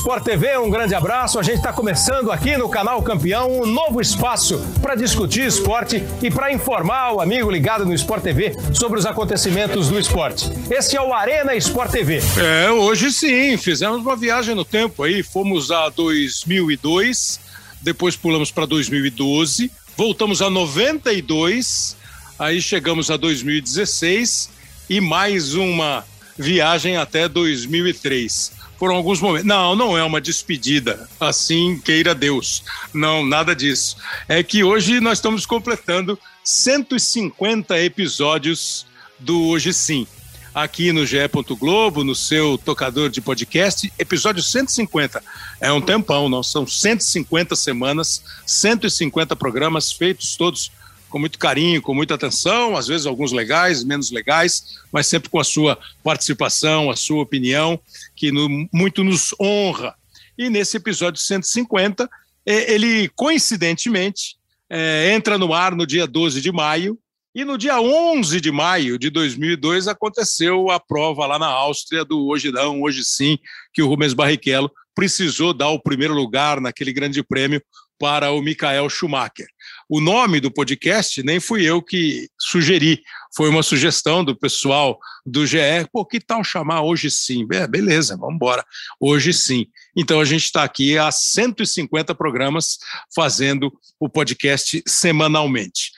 Sport TV, um grande abraço. A gente está começando aqui no canal Campeão um novo espaço para discutir esporte e para informar o amigo ligado no Sport TV sobre os acontecimentos do esporte. Esse é o Arena Sport TV. É, hoje sim, fizemos uma viagem no tempo aí, fomos a 2002, depois pulamos para 2012, voltamos a 92, aí chegamos a 2016 e mais uma viagem até 2003 foram alguns momentos. Não, não é uma despedida, assim queira Deus. Não, nada disso. É que hoje nós estamos completando 150 episódios do Hoje Sim. Aqui no GE. Globo, no seu tocador de podcast, episódio 150. É um tempão, não? São 150 semanas, 150 programas feitos todos com muito carinho, com muita atenção, às vezes alguns legais, menos legais, mas sempre com a sua participação, a sua opinião, que no, muito nos honra. E nesse episódio 150, é, ele coincidentemente é, entra no ar no dia 12 de maio, e no dia 11 de maio de 2002 aconteceu a prova lá na Áustria do Hoje Não, Hoje Sim, que o Rubens Barrichello precisou dar o primeiro lugar naquele grande prêmio para o Michael Schumacher. O nome do podcast nem fui eu que sugeri, foi uma sugestão do pessoal do GE. Pô, que tal chamar Hoje Sim? É, beleza, vamos embora. Hoje Sim. Então a gente está aqui há 150 programas fazendo o podcast semanalmente.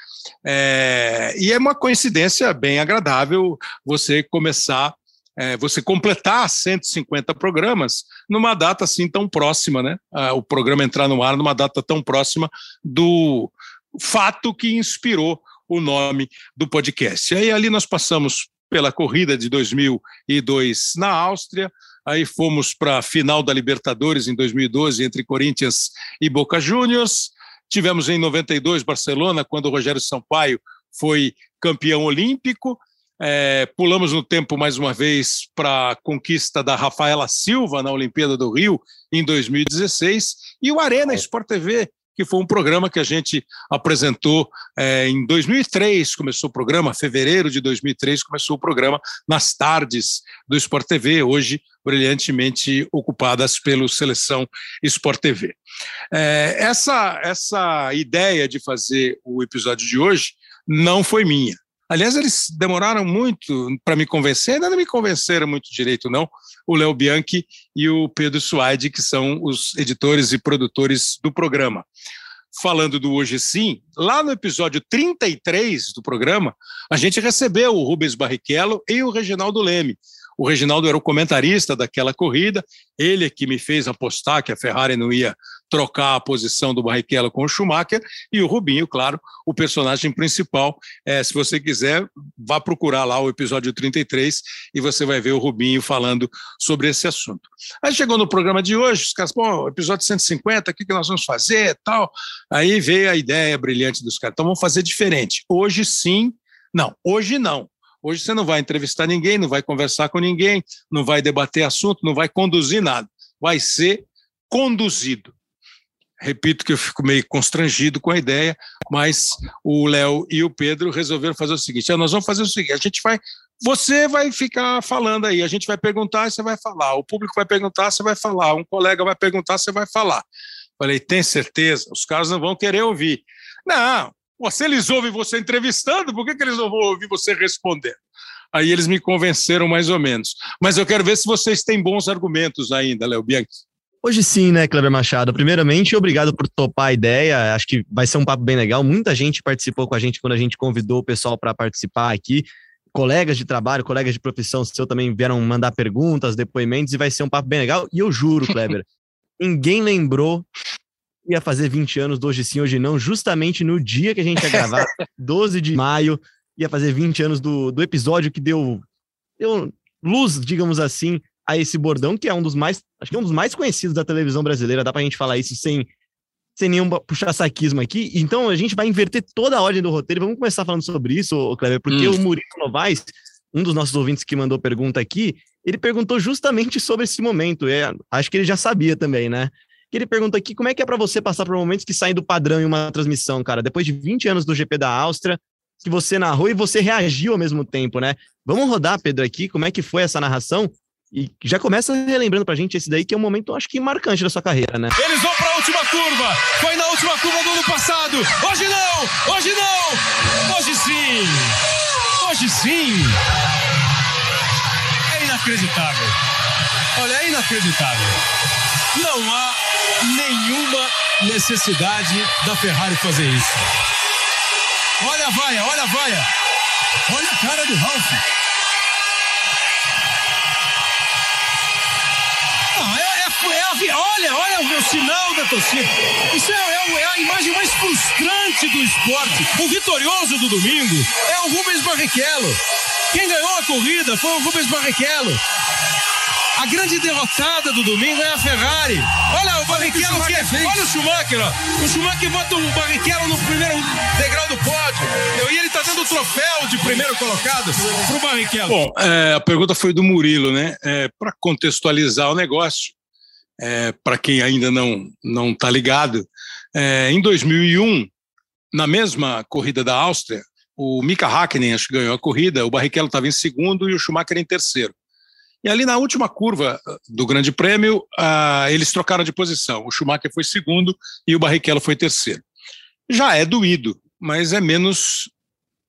É, e é uma coincidência bem agradável você começar é, você completar 150 programas numa data assim tão próxima, né? Ah, o programa entrar no ar numa data tão próxima do fato que inspirou o nome do podcast. E aí ali nós passamos pela corrida de 2002 na Áustria, aí fomos para a final da Libertadores em 2012 entre Corinthians e Boca Juniors. Tivemos em 92 Barcelona, quando o Rogério Sampaio foi campeão olímpico. É, pulamos no tempo mais uma vez para a conquista da Rafaela Silva na Olimpíada do Rio em 2016 e o Arena Sport TV, que foi um programa que a gente apresentou é, em 2003, começou o programa, fevereiro de 2003 começou o programa nas tardes do Sport TV, hoje brilhantemente ocupadas pelo Seleção Sport TV. É, essa, essa ideia de fazer o episódio de hoje não foi minha. Aliás, eles demoraram muito para me convencer, ainda não me convenceram muito direito, não. O Léo Bianchi e o Pedro Suaide, que são os editores e produtores do programa. Falando do Hoje Sim, lá no episódio 33 do programa, a gente recebeu o Rubens Barrichello e o Reginaldo Leme, o Reginaldo era o comentarista daquela corrida, ele é que me fez apostar que a Ferrari não ia trocar a posição do Barrichello com o Schumacher, e o Rubinho, claro, o personagem principal. É, se você quiser, vá procurar lá o episódio 33 e você vai ver o Rubinho falando sobre esse assunto. Aí chegou no programa de hoje, os caras, bom, episódio 150, o que, que nós vamos fazer tal. Aí veio a ideia brilhante dos caras, então vamos fazer diferente. Hoje sim, não, hoje não. Hoje você não vai entrevistar ninguém, não vai conversar com ninguém, não vai debater assunto, não vai conduzir nada. Vai ser conduzido. Repito que eu fico meio constrangido com a ideia, mas o Léo e o Pedro resolveram fazer o seguinte: nós vamos fazer o seguinte, a gente vai você vai ficar falando aí, a gente vai perguntar você vai falar, o público vai perguntar, você vai falar, um colega vai perguntar, você vai falar. Falei, tem certeza? Os caras não vão querer ouvir. Não, se eles ouvem você entrevistando, por que, que eles não vão ouvir você respondendo? Aí eles me convenceram mais ou menos. Mas eu quero ver se vocês têm bons argumentos ainda, Léo Bianchi. Hoje sim, né, Kleber Machado? Primeiramente, obrigado por topar a ideia. Acho que vai ser um papo bem legal. Muita gente participou com a gente quando a gente convidou o pessoal para participar aqui. Colegas de trabalho, colegas de profissão seu também vieram mandar perguntas, depoimentos, e vai ser um papo bem legal. E eu juro, Kleber, ninguém lembrou ia fazer 20 anos do Hoje Sim, Hoje Não, justamente no dia que a gente ia gravar, 12 de maio, ia fazer 20 anos do, do episódio que deu, deu luz, digamos assim, a esse bordão, que é um dos mais, acho que é um dos mais conhecidos da televisão brasileira, dá pra gente falar isso sem, sem nenhum puxar-saquismo aqui. Então a gente vai inverter toda a ordem do roteiro, vamos começar falando sobre isso, Kleber, porque hum. o Murilo Novaes, um dos nossos ouvintes que mandou pergunta aqui, ele perguntou justamente sobre esse momento. É, acho que ele já sabia também, né? que ele pergunta aqui como é que é para você passar por momentos que saem do padrão em uma transmissão, cara, depois de 20 anos do GP da Áustria, que você narrou e você reagiu ao mesmo tempo, né? Vamos rodar, Pedro, aqui, como é que foi essa narração? E já começa relembrando pra gente esse daí, que é um momento, acho que marcante da sua carreira, né? Eles vão pra última curva. Foi na última curva do ano passado. Hoje não! Hoje não! Hoje sim! Hoje sim! É inacreditável. Olha, é inacreditável. Não há nenhuma necessidade da Ferrari fazer isso. Olha a vaia, olha a vaia. Olha a cara do Ralph. Não, é, a, olha, olha o sinal da torcida. Isso é, é, é, a imagem mais frustrante do esporte. O vitorioso do domingo é o Rubens Barrichello. Quem ganhou a corrida foi o Rubens Barrichello. A grande derrotada do domingo é a Ferrari. Olha o Barrichello que, fez. olha o Schumacher, ó. O Schumacher bota o Barrichello no primeiro degrau do pódio. E ele tá dando o troféu de primeiro colocado pro Barrichello. Bom, é, a pergunta foi do Murilo, né? É, Para contextualizar o negócio, é, para quem ainda não não tá ligado, é, em 2001, na mesma corrida da Áustria, o Mika Hakkinen acho que ganhou a corrida, o Barrichello estava em segundo e o Schumacher em terceiro. E ali na última curva ah, do Grande Prêmio, uh, eles trocaram de posição. O Schumacher foi segundo e o Barrichello foi terceiro. Já é doído, mas é menos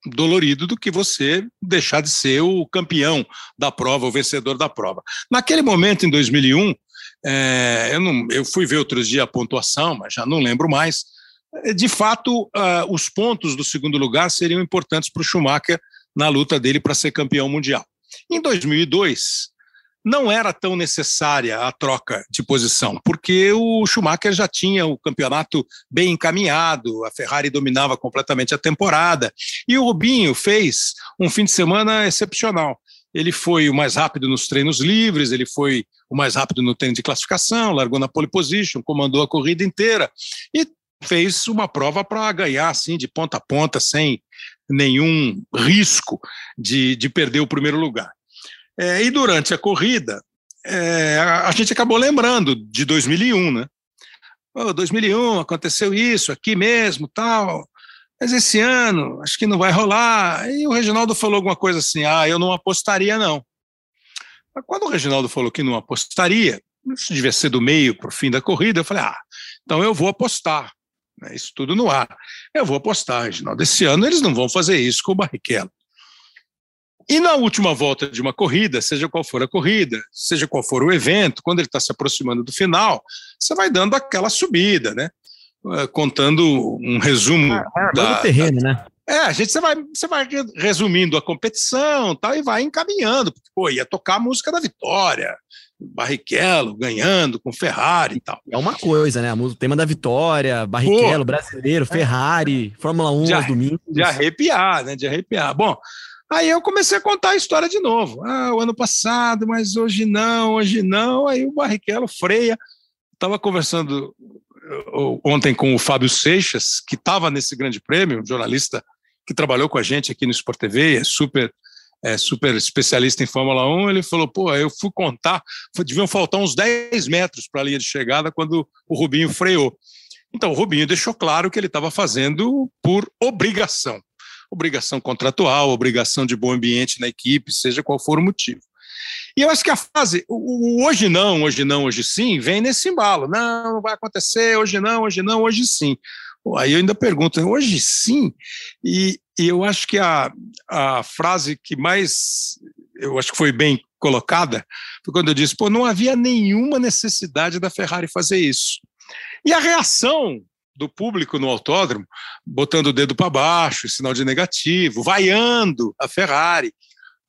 dolorido do que você deixar de ser o campeão da prova, o vencedor da prova. Naquele momento, em 2001, é, eu, não, eu fui ver outros dias a pontuação, mas já não lembro mais. De fato, uh, os pontos do segundo lugar seriam importantes para o Schumacher na luta dele para ser campeão mundial. Em 2002, não era tão necessária a troca de posição, porque o Schumacher já tinha o campeonato bem encaminhado, a Ferrari dominava completamente a temporada, e o Rubinho fez um fim de semana excepcional. Ele foi o mais rápido nos treinos livres, ele foi o mais rápido no treino de classificação, largou na pole position, comandou a corrida inteira e fez uma prova para ganhar assim de ponta a ponta, sem nenhum risco de, de perder o primeiro lugar. É, e durante a corrida, é, a, gente acabou lembrando de 2001, né? Oh, 2001 aconteceu isso aqui mesmo, tal. Mas esse ano acho que não vai rolar. E o Reginaldo falou alguma coisa assim: ah, eu não apostaria não. Mas quando o Reginaldo falou que não apostaria, isso devia ser do meio para o fim da corrida, eu falei: ah, então eu vou apostar. Né, isso tudo no ar. Eu vou apostar, Reginaldo. Esse ano eles não vão fazer isso com o Barrichello. E na última volta de uma corrida, seja qual for a corrida, seja qual for o evento, quando ele está se aproximando do final, você vai dando aquela subida, né? Eh, contando um resumo. Ah, é, da, do terreno, da, né? É, a gente você vai, você vai resumindo a competição tal, e vai encaminhando. Porque, pô, ia tocar a música da vitória, Barrichello ganhando com Ferrari e tal. É uma coisa, né? O tema da vitória, Barrichello, pô, brasileiro, Ferrari, Fórmula 1 de, aos domingos. De arrepiar, né? De arrepiar. Bom, Aí eu comecei a contar a história de novo. Ah, o ano passado, mas hoje não, hoje não. Aí o Barrichello freia. Estava conversando ontem com o Fábio Seixas, que estava nesse grande prêmio, um jornalista que trabalhou com a gente aqui no Sport TV, é super, é super especialista em Fórmula 1. Ele falou: pô, eu fui contar, deviam faltar uns 10 metros para a linha de chegada quando o Rubinho freou. Então, o Rubinho deixou claro que ele estava fazendo por obrigação obrigação contratual, obrigação de bom ambiente na equipe, seja qual for o motivo. E eu acho que a fase, o, hoje não, hoje não, hoje sim, vem nesse embalo. Não vai acontecer, hoje não, hoje não, hoje sim. Aí eu ainda pergunto, hoje sim? E, e eu acho que a, a frase que mais, eu acho que foi bem colocada, foi quando eu disse, pô, não havia nenhuma necessidade da Ferrari fazer isso. E a reação do público no autódromo, botando o dedo para baixo, sinal de negativo, vaiando a Ferrari.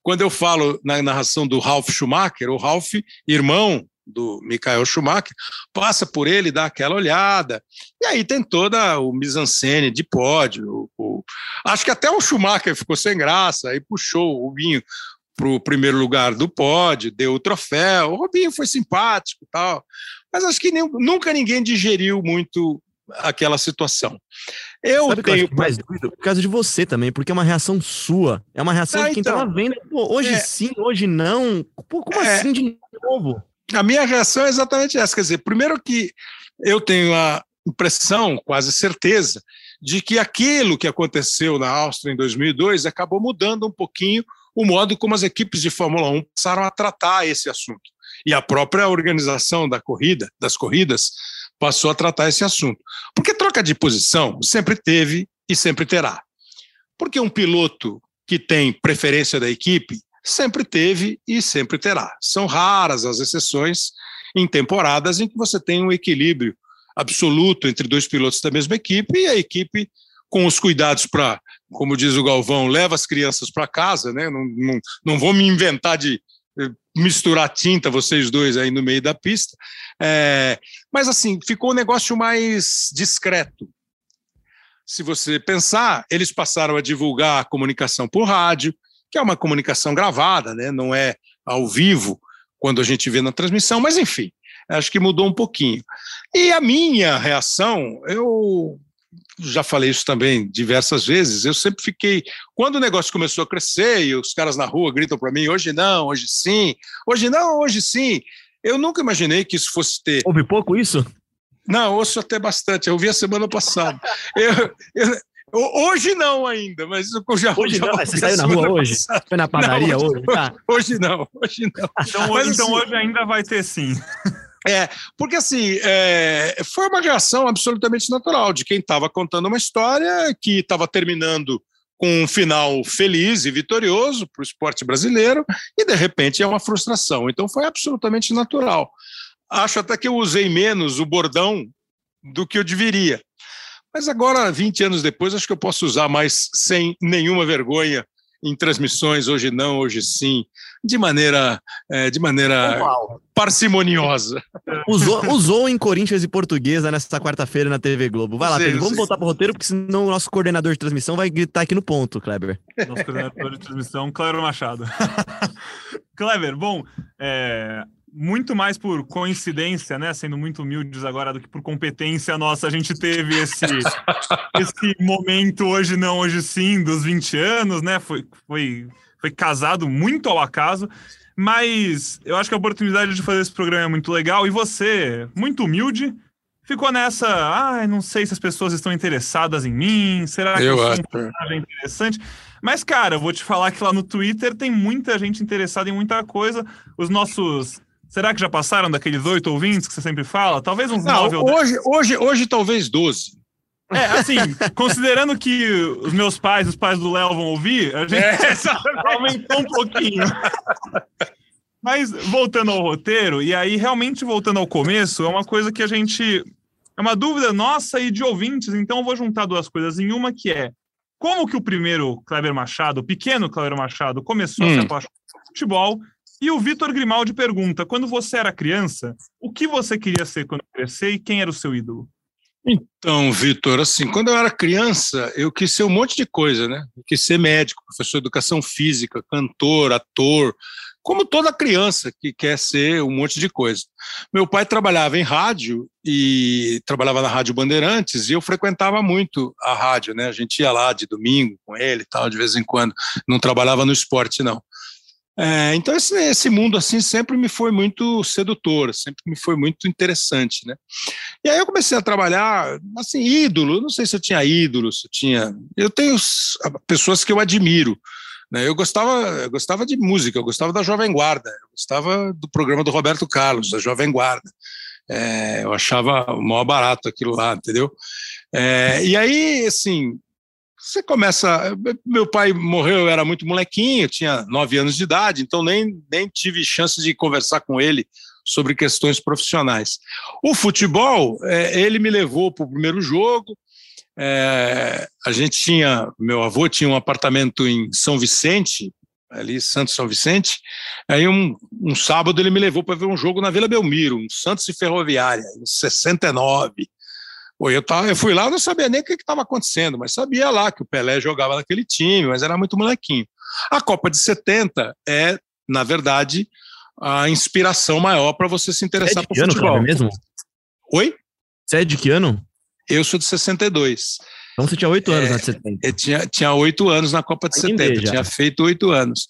Quando eu falo na narração do Ralf Schumacher, o Ralf, irmão do Michael Schumacher, passa por ele, dá aquela olhada, e aí tem toda o mise-en-scène de pódio. O, o, acho que até o Schumacher ficou sem graça, aí puxou o Rubinho para o primeiro lugar do pódio, deu o troféu, o Rubinho foi simpático tal, mas acho que nem, nunca ninguém digeriu muito aquela situação. Eu Sabe tenho. Eu mais doido? Por causa de você também, porque é uma reação sua. É uma reação ah, de quem então, tava vendo. Pô, hoje é, sim, hoje não. Pô, como é, assim de novo? A minha reação é exatamente essa. Quer dizer, primeiro que eu tenho a impressão, quase certeza, de que aquilo que aconteceu na Áustria em 2002 acabou mudando um pouquinho o modo como as equipes de Fórmula 1 passaram a tratar esse assunto. e a própria organização da corrida, das corridas, passou a tratar esse assunto. Porque troca de posição sempre teve e sempre terá. Porque um piloto que tem preferência da equipe sempre teve e sempre terá. São raras as exceções em temporadas em que você tem um equilíbrio absoluto entre dois pilotos da mesma equipe e a equipe com os cuidados para, como diz o Galvão, leva as crianças para casa, né? Não, não, não vou me inventar de eh, misturar tinta, vocês dois aí no meio da pista. É, mas assim, ficou um negócio mais discreto. Se você pensar, eles passaram a divulgar a comunicação por rádio, que é uma comunicação gravada, né? não é ao vivo, quando a gente vê na transmissão, mas enfim, acho que mudou um pouquinho. E a minha reação, eu já falei isso também diversas vezes, eu sempre fiquei. Quando o negócio começou a crescer e os caras na rua gritam para mim: hoje não, hoje sim, hoje não, hoje sim. Eu nunca imaginei que isso fosse ter. Houve pouco isso? Não, ouço até bastante. Eu vi a semana passada. eu, eu, Hoje não ainda, mas eu já Hoje já não, você saiu na rua hoje? Passada. Foi na padaria não, hoje? Tá. Hoje não, hoje não. Então, Mas, então assim, hoje ainda vai ter sim. É, porque assim, é, foi uma reação absolutamente natural de quem estava contando uma história que estava terminando com um final feliz e vitorioso para o esporte brasileiro e de repente é uma frustração. Então foi absolutamente natural. Acho até que eu usei menos o bordão do que eu deveria. Mas agora, 20 anos depois, acho que eu posso usar mais sem nenhuma vergonha em transmissões, hoje não, hoje sim, de maneira, é, de maneira parcimoniosa. Usou, usou em Corinthians e Portuguesa nessa quarta-feira na TV Globo. Vai lá, Sim, Pedro, vamos voltar pro roteiro, porque senão o nosso coordenador de transmissão vai gritar aqui no ponto, Kleber. Nosso coordenador de transmissão, Cleber Machado. Kleber, bom, é, muito mais por coincidência, né? Sendo muito humildes agora do que por competência nossa, a gente teve esse, esse momento hoje não, hoje sim, dos 20 anos, né? Foi, foi, foi casado muito ao acaso. Mas eu acho que a oportunidade de fazer esse programa é muito legal. E você, muito humilde, ficou nessa. Ah, não sei se as pessoas estão interessadas em mim. Será que Eu acho. um personagem interessante? Mas, cara, eu vou te falar que lá no Twitter tem muita gente interessada em muita coisa. Os nossos. Será que já passaram daqueles oito ouvintes que você sempre fala? Talvez uns nove ou hoje, hoje, hoje talvez 12. É, assim, considerando que os meus pais, os pais do Léo vão ouvir, a gente É, aumentou um pouquinho. Mas voltando ao roteiro, e aí realmente voltando ao começo, é uma coisa que a gente. É uma dúvida nossa e de ouvintes, então eu vou juntar duas coisas em uma que é como que o primeiro Kleber Machado, o pequeno Kleber Machado, começou a se Hum. apaixonar por futebol. E o Vitor Grimaldi pergunta: quando você era criança, o que você queria ser quando crescer e quem era o seu ídolo? Então, Vitor, assim, quando eu era criança, eu quis ser um monte de coisa, né? Eu quis ser médico, professor de educação física, cantor, ator, como toda criança que quer ser um monte de coisa. Meu pai trabalhava em rádio e trabalhava na Rádio Bandeirantes e eu frequentava muito a rádio, né? A gente ia lá de domingo com ele e tal, de vez em quando. Não trabalhava no esporte, não. É, então esse, esse mundo assim sempre me foi muito sedutor, sempre me foi muito interessante, né? E aí eu comecei a trabalhar, assim, ídolo, não sei se eu tinha ídolo, se eu tinha... Eu tenho pessoas que eu admiro, né? Eu gostava, eu gostava de música, eu gostava da Jovem Guarda, eu gostava do programa do Roberto Carlos, da Jovem Guarda. É, eu achava o maior barato aquilo lá, entendeu? É, e aí, assim, você começa. Meu pai morreu, eu era muito molequinho, tinha nove anos de idade, então nem, nem tive chance de conversar com ele sobre questões profissionais. O futebol, é, ele me levou para o primeiro jogo. é, a gente tinha, meu avô tinha um apartamento em São Vicente, ali Santos São Vicente. Aí um, um sábado ele me levou para ver um jogo na Vila Belmiro, um Santos e Ferroviária, em 69. Pô, eu, tava, eu fui lá, eu não sabia nem o que estava acontecendo, mas sabia lá que o Pelé jogava naquele time, mas era muito molequinho. A Copa de 70 é, na verdade, a inspiração maior para você se é interessar de por ano, futebol. Kleber, mesmo? Oi? Você é de que ano? Eu sou de 62. Então você tinha oito anos É, na de 70. Eu tinha, tinha oito anos na Copa de Ainda 70, já. tinha feito oito anos.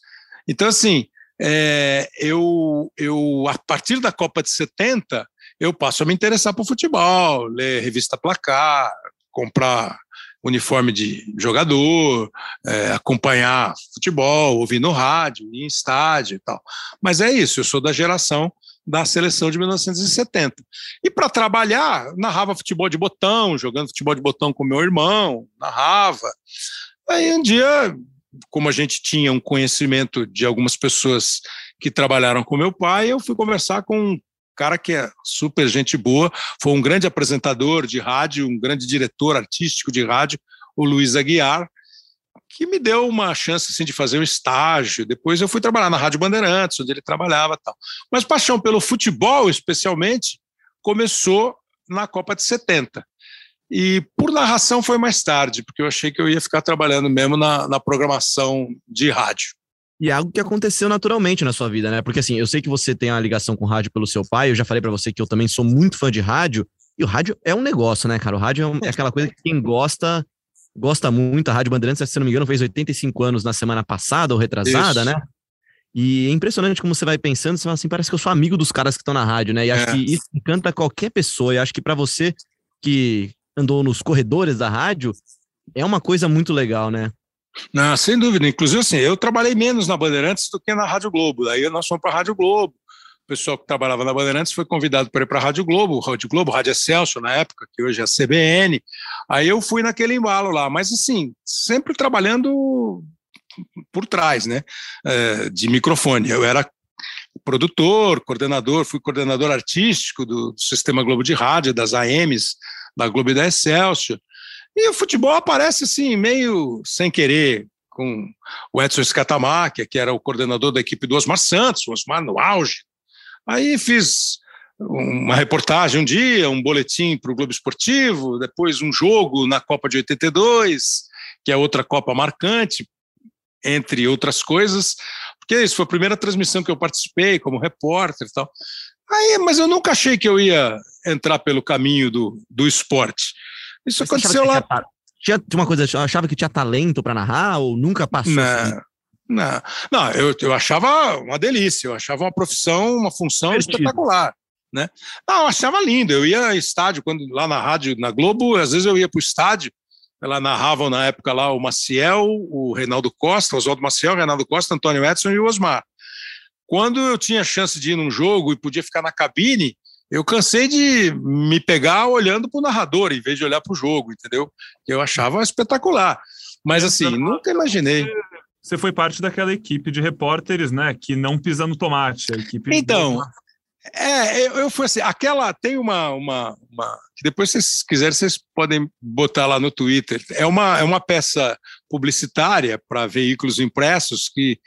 Então, assim, é, eu, eu, a partir da Copa de 70, eu passo a me interessar por futebol, ler revista Placar, comprar uniforme de jogador, é, acompanhar futebol, ouvir no rádio, ir em estádio e tal. Mas é isso, eu sou da geração da seleção de 1970. E para trabalhar, narrava futebol de botão, jogando futebol de botão com meu irmão, narrava. Aí um dia, como a gente tinha um conhecimento de algumas pessoas que trabalharam com meu pai, eu fui conversar com um cara que é super gente boa, foi um grande apresentador de rádio, um grande diretor artístico de rádio, o Luiz Aguiar, que me deu uma chance assim, de fazer um estágio. Depois eu fui trabalhar na Rádio Bandeirantes, onde ele trabalhava tal. Mas paixão pelo futebol, especialmente, começou na Copa de 70. E por narração foi mais tarde, porque eu achei que eu ia ficar trabalhando mesmo na, na programação de rádio. E é algo que aconteceu naturalmente na sua vida, né? Porque assim, eu sei que você tem uma ligação com rádio pelo seu pai, eu já falei para você que eu também sou muito fã de rádio, e o rádio é um negócio, né, cara? O rádio é, um, é aquela coisa que quem gosta gosta muito. A Rádio Bandeirantes, se não me engano, fez 85 anos na semana passada ou retrasada, isso. né? E é impressionante como você vai pensando, você fala assim, parece que eu sou amigo dos caras que estão na rádio, né? E acho é. que isso encanta qualquer pessoa. E acho que para você que andou nos corredores da rádio, é uma coisa muito legal, né? Não, sem dúvida. Inclusive, assim, eu trabalhei menos na Bandeirantes do que na Rádio Globo. Daí nós fomos para a Rádio Globo. O pessoal que trabalhava na Bandeirantes foi convidado para ir para a Rádio Globo, Rádio Globo, Rádio Excelsior na época, que hoje é a CBN. Aí eu fui naquele embalo lá, mas assim, sempre trabalhando por trás, né, é, de microfone. Eu era produtor, coordenador, fui coordenador artístico do, Sistema Globo de Rádio, das AMs, da Globo e da Excelsior. E o futebol aparece assim, meio sem querer, com o Edson Scatamaca, que era o coordenador da equipe do Osmar Santos, o Osmar no auge. Aí fiz uma reportagem um dia, um boletim para o Globo Esportivo, depois um jogo na Copa de 82, que é outra Copa marcante, entre outras coisas, porque isso foi a primeira transmissão que eu participei como repórter e tal. Aí, mas eu nunca achei que eu ia entrar pelo caminho do, do esporte. Isso Mas aconteceu lá. Tinha, tinha uma coisa, achava que tinha talento para narrar ou nunca passou? Não, assim? não, não eu, eu achava uma delícia, eu achava uma profissão, uma função espetacular. Né? Não, eu achava lindo. Eu ia ao estádio, quando lá na rádio, na Globo, às vezes eu ia para o estádio, ela narravam na época lá o Maciel, o Reinaldo Costa, Oswaldo Maciel, Reinaldo Costa, Antônio Edson e o Osmar. Quando eu tinha chance de ir num jogo e podia ficar na cabine, eu cansei de me pegar olhando para o narrador em vez de olhar para o jogo, entendeu? Eu achava espetacular. Mas assim, nunca imaginei. Você foi parte daquela equipe de repórteres, né? Que não pisa no tomate. A equipe então, é, eu, eu fui assim, aquela tem uma, uma, uma, depois se vocês quiserem vocês podem botar lá no Twitter. É uma, é uma peça publicitária para veículos impressos que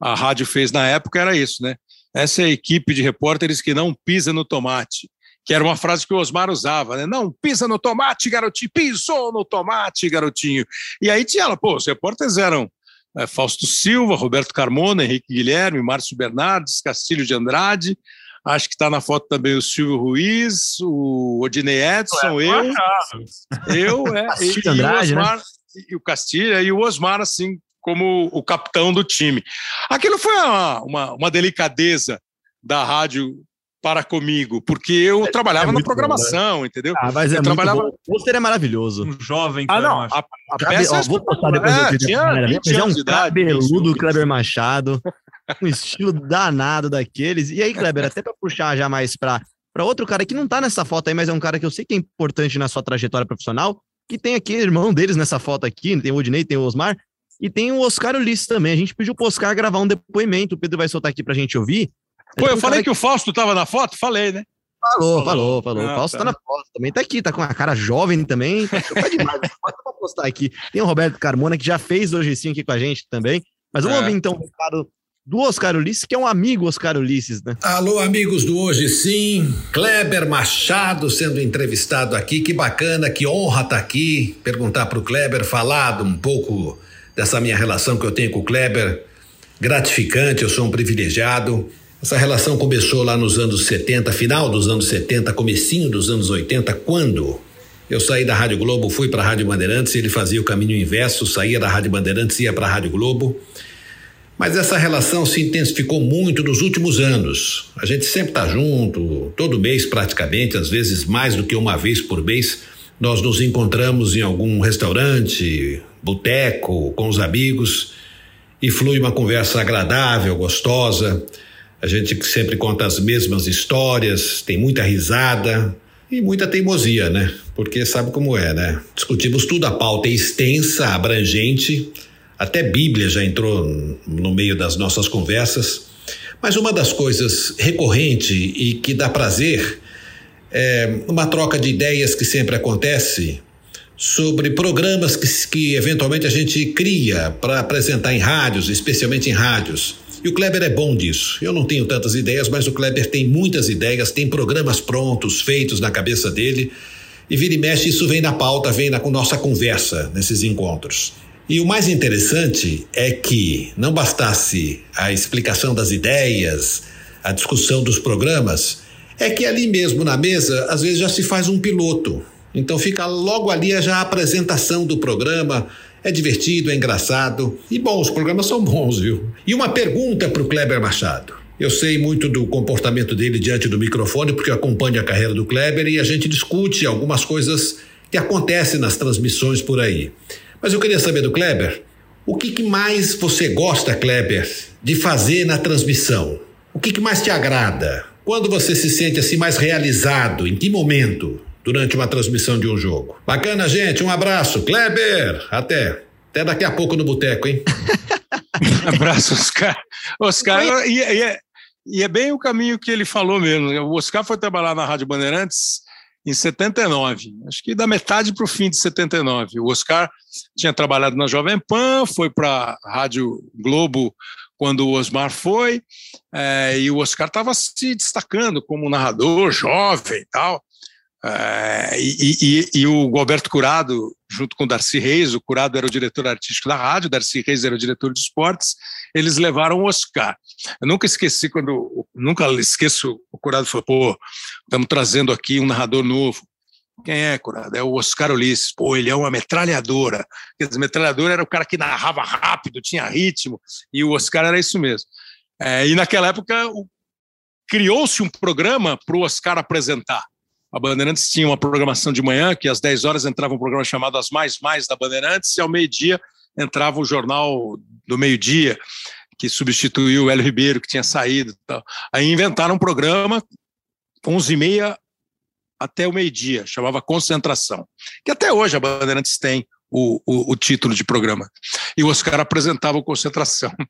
a rádio fez na época era isso, né? Essa é a equipe de repórteres que não pisa no tomate, que era uma frase que o Osmar usava, né? Não pisa no tomate, garotinho, pisou no tomate, garotinho. E aí tinha ela, pô, os repórteres eram é, Fausto Silva, Roberto Carmona, Henrique Guilherme, Márcio Bernardes, Castilho de Andrade, acho que está na foto também o Silvio Ruiz, o Odinei Edson, é, eu, eu, é, e, e, Andrade, o né? Osmar, né? e o Castilho, e o Osmar, assim, como o capitão do time. Aquilo foi uma, uma, uma delicadeza da rádio para comigo, porque eu é, trabalhava é na programação, bom, né? entendeu? Ah, mas é eu trabalhava... bom. O pôster é maravilhoso. Um jovem. Ah, não. A, a peça ó, vou postar depois é, tinha, mas é um cabeludo Kleber Machado, um estilo danado daqueles. E aí, Kleber, até para puxar já mais para para outro cara que não tá nessa foto aí, mas é um cara que eu sei que é importante na sua trajetória profissional, que tem aqui irmão deles nessa foto aqui, tem o Odinei, tem o Osmar, e tem o Oscar Ulisses também. A gente pediu pro Oscar gravar um depoimento. O Pedro vai soltar aqui pra gente ouvir. Pô, eu falei que... que o Fausto tava na foto? Falei, né? Falou, falou, falou. Ah, o Fausto tá. tá. na foto também. Tá aqui, tá com a cara jovem também. Tá, demais. Pode postar aqui. Tem o Roberto Carmona, que já fez hoje sim aqui com a gente também. Mas vamos é. ouvir então o recado do Oscar Ulisses, que é um amigo Oscar Ulisses, né? Alô, amigos do Hoje Sim. Kleber Machado sendo entrevistado aqui. Que bacana, que honra estar tá aqui. Perguntar pro Kleber, falar um pouco dessa minha relação que eu tenho com o Kleber, gratificante, eu sou um privilegiado. Essa relação começou lá nos anos 70, final dos anos 70, comecinho dos anos 80, quando eu saí da Rádio Globo, fui para a Rádio Bandeirantes, ele fazia o caminho inverso, saía da Rádio Bandeirantes, ia para a Rádio Globo. Mas essa relação se intensificou muito nos últimos anos. A gente sempre está junto, todo mês praticamente, às vezes mais do que uma vez por mês, nós nos encontramos em algum restaurante, boteco, com os amigos e flui uma conversa agradável, gostosa. A gente sempre conta as mesmas histórias, tem muita risada e muita teimosia, né? Porque sabe como é, né? Discutimos tudo, a pauta é extensa, abrangente, até Bíblia já entrou no meio das nossas conversas. Mas uma das coisas recorrente e que dá prazer é uma troca de ideias que sempre acontece sobre programas que, que eventualmente a gente cria para apresentar em rádios, especialmente em rádios. E o Kleber é bom disso. Eu não tenho tantas ideias, mas o Kleber tem muitas ideias, tem programas prontos, feitos na cabeça dele. E vira e mexe, isso vem na pauta, vem na nossa conversa nesses encontros. E o mais interessante é que não bastasse a explicação das ideias, a discussão dos programas, é que ali mesmo na mesa, às vezes já se faz um piloto. Então fica logo ali já a apresentação do programa. É divertido, é engraçado. E bom, os programas são bons, viu? E uma pergunta para o Kleber Machado. Eu sei muito do comportamento dele diante do microfone, porque eu acompanho a carreira do Kleber e a gente discute algumas coisas que acontecem nas transmissões por aí. Mas eu queria saber do Kleber, o que, que mais você gosta, Kleber, de fazer na transmissão? O que, que mais te agrada? Quando você se sente assim mais realizado? Em que momento? Durante uma transmissão de um jogo. Bacana, gente. Um abraço. Kleber, até. Até daqui a pouco no boteco, hein? abraço, Oscar. Oscar, e, e, é, e é bem o caminho que ele falou mesmo. O Oscar foi trabalhar na Rádio Bandeirantes em 79, acho que da metade para o fim de 79. O Oscar tinha trabalhado na Jovem Pan, foi para a Rádio Globo quando o Osmar foi, é, e o Oscar estava se destacando como narrador jovem e tal. É, e, e, e, o Alberto Curado, junto com o Darcy Reis, o Curado era o diretor artístico da rádio, o Darcy Reis era o diretor de esportes, eles levaram o Oscar. Eu nunca esqueci quando, nunca esqueço, o Curado falou, pô, estamos trazendo aqui um narrador novo. Quem é, Curado? É o Oscar Ulisses. Pô, ele é uma metralhadora. Dizer, metralhadora era o cara que narrava rápido, tinha ritmo, e o Oscar era isso mesmo. É, e naquela época criou-se um programa para o Oscar apresentar a Bandeirantes tinha uma programação de manhã, que às 10 horas entrava um programa chamado As Mais Mais da Bandeirantes, e ao meio-dia entrava o Jornal do Meio-Dia, que substituiu o Hélio Ribeiro, que tinha saído. Tal. Aí inventaram um programa, 11h30 até o meio-dia, chamava Concentração, que até hoje a Bandeirantes tem o, o, o, título de programa. E o Oscar apresentava o Concentração.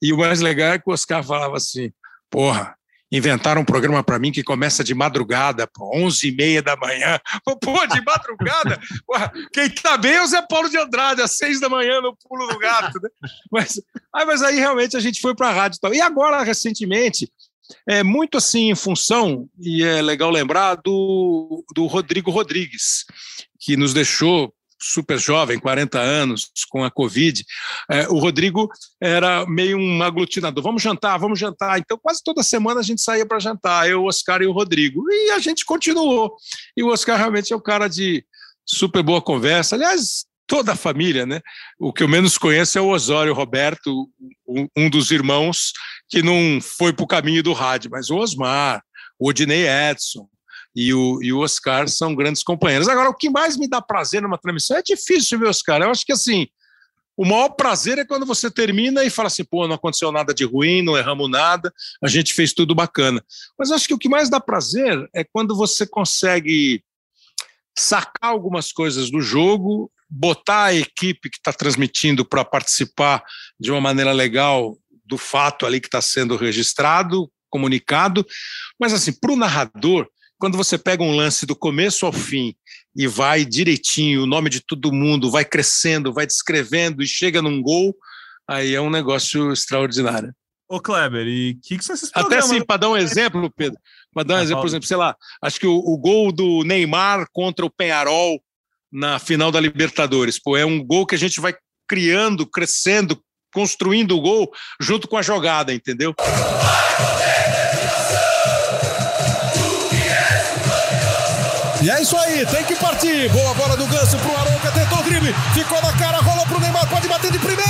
E o mais legal é que o Oscar falava assim, porra, inventaram um programa para mim que começa de madrugada, pô, 11 e meia da manhã. Pô, de madrugada? quem está bem é o Zé Paulo de Andrade, às seis da manhã no pulo do gato. Né? Mas, ah, mas aí realmente a gente foi para a rádio e tal. E agora, recentemente, é muito assim em função, e é legal lembrar, do, do Rodrigo Rodrigues, que nos deixou super jovem, 40 anos, com a Covid, é, o Rodrigo era meio um aglutinador. Vamos jantar, vamos jantar. Então, quase toda semana a gente saía para jantar, eu, o Oscar e o Rodrigo. E a gente continuou. E o Oscar realmente é um cara de super boa conversa. Aliás, toda a família, né? O que eu menos conheço é o Osório Roberto, um dos irmãos que não foi para o caminho do rádio, mas o Osmar, o Odinei Edson, e o, e o Oscar são grandes companheiros. Agora, o que mais me dá prazer numa transmissão é difícil ver Oscar. Eu acho que assim, o maior prazer é quando você termina e fala assim, pô, não aconteceu nada de ruim, não erramos nada, a gente fez tudo bacana. Mas acho que o que mais dá prazer é quando você consegue sacar algumas coisas do jogo, botar a equipe que está transmitindo para participar de uma maneira legal do fato ali que está sendo registrado, comunicado, mas assim, para o narrador, quando você pega um lance do começo ao fim e vai direitinho, o nome de todo mundo vai crescendo, vai descrevendo e chega num gol, aí é um negócio extraordinário. Ô, Kleber, e o que, que são esses Até assim, para dar um exemplo, Pedro, para dar um ah, exemplo, por exemplo, sei lá, acho que o, o, gol do Neymar contra o Penharol na final da Libertadores, pô, é um gol que a gente vai criando, crescendo, construindo o gol junto com a jogada, entendeu? E é isso aí, tem que partir. Boa bola do Ganso pro Arouca, tentou o drible, ficou na cara, rolou pro Neymar, pode bater de primeira.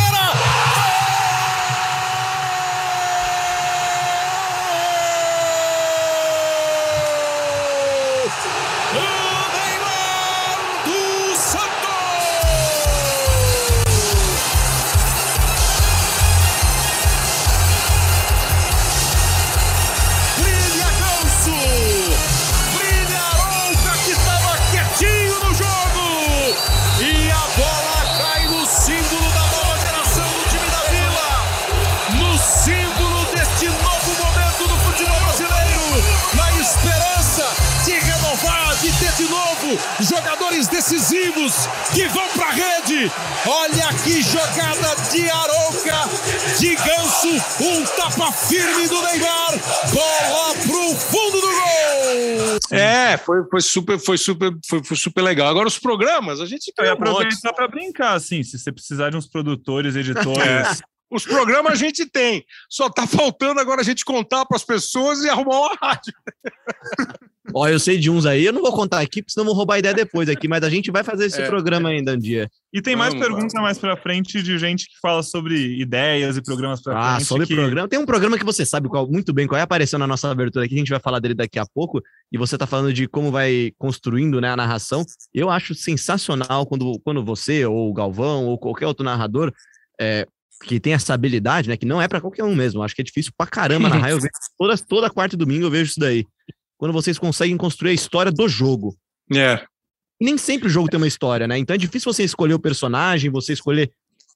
De novo. Jogadores decisivos que vão para a rede. Olha que jogada de Arouca, de Ganso. Um tapa firme do Neymar. Bola pro fundo do gol. É, foi, foi super, foi super, foi, foi super legal. Agora os programas, a gente vai aproveitar para brincar, assim, se você precisar de uns produtores, editores. É. Os programas a gente tem. Só tá faltando agora a gente contar para as pessoas e arrumar uma rádio. Ó, eu sei de uns aí, eu não vou contar aqui, porque senão vou roubar a ideia depois aqui, mas a gente vai fazer esse é, programa ainda um dia. E tem mais perguntas mais para frente de gente que fala sobre ideias e programas para ah, frente. Ah, sobre que... programa. Tem um programa que você sabe qual, muito bem qual é, apareceu na nossa abertura aqui, a gente vai falar dele daqui a pouco, e você tá falando de como vai construindo né, a narração. Eu acho sensacional quando, quando você, ou o Galvão, ou qualquer outro narrador, é, que tem essa habilidade, né? Que não é para qualquer um mesmo. Acho que é difícil pra caramba narrar. Eu vejo toda, toda quarta e domingo eu vejo isso daí. Quando vocês conseguem construir a história do jogo. É. nem sempre o jogo tem uma história, né? Então é difícil você escolher o personagem, você escolher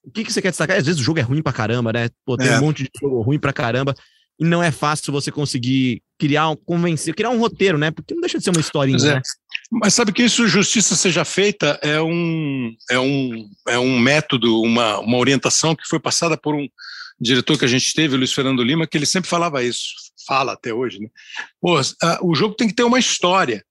o que, que você quer destacar. Às vezes o jogo é ruim pra caramba, né? Pô, tem é. um monte de jogo ruim pra caramba. E não é fácil você conseguir criar um, convencer, criar um roteiro, né? Porque não deixa de ser uma historinha, é. né? Mas sabe que isso, justiça seja feita, é um, é um, é um método, uma, uma orientação que foi passada por um diretor que a gente teve, Luiz Fernando Lima, que ele sempre falava isso, fala até hoje, né? Pô, o jogo tem que ter uma história.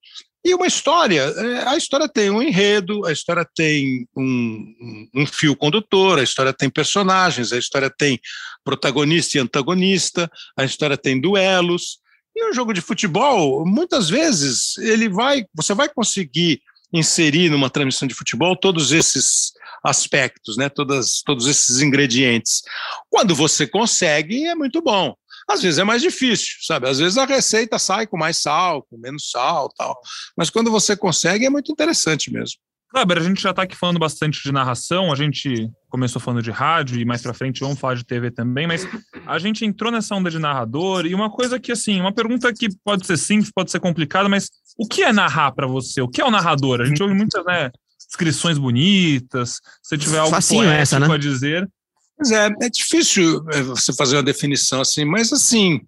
E uma história, é, a história tem um enredo, a história tem um, um, fio condutor, a história tem personagens, a história tem protagonista e antagonista, a história tem duelos, e um jogo de futebol, muitas vezes, ele vai, você vai conseguir inserir numa transmissão de futebol todos esses aspectos, né? Todas, todos esses ingredientes. Quando você consegue, é muito bom. Às vezes é mais difícil, sabe? Às vezes a receita sai com mais sal, com menos sal, tal. Mas quando você consegue, é muito interessante mesmo. Kleber, a gente já está aqui falando bastante de narração, a gente começou falando de rádio e mais para frente vamos falar de TV também, mas a gente entrou nessa onda de narrador e uma coisa que, assim, uma pergunta que pode ser simples, pode ser complicada, mas o que é narrar para você? O que é o narrador? A gente ouve muitas, né, descrições bonitas, se tiver algo Facinho essa, né? a dizer. Pois é, é difícil é, você fazer uma definição assim, mas assim,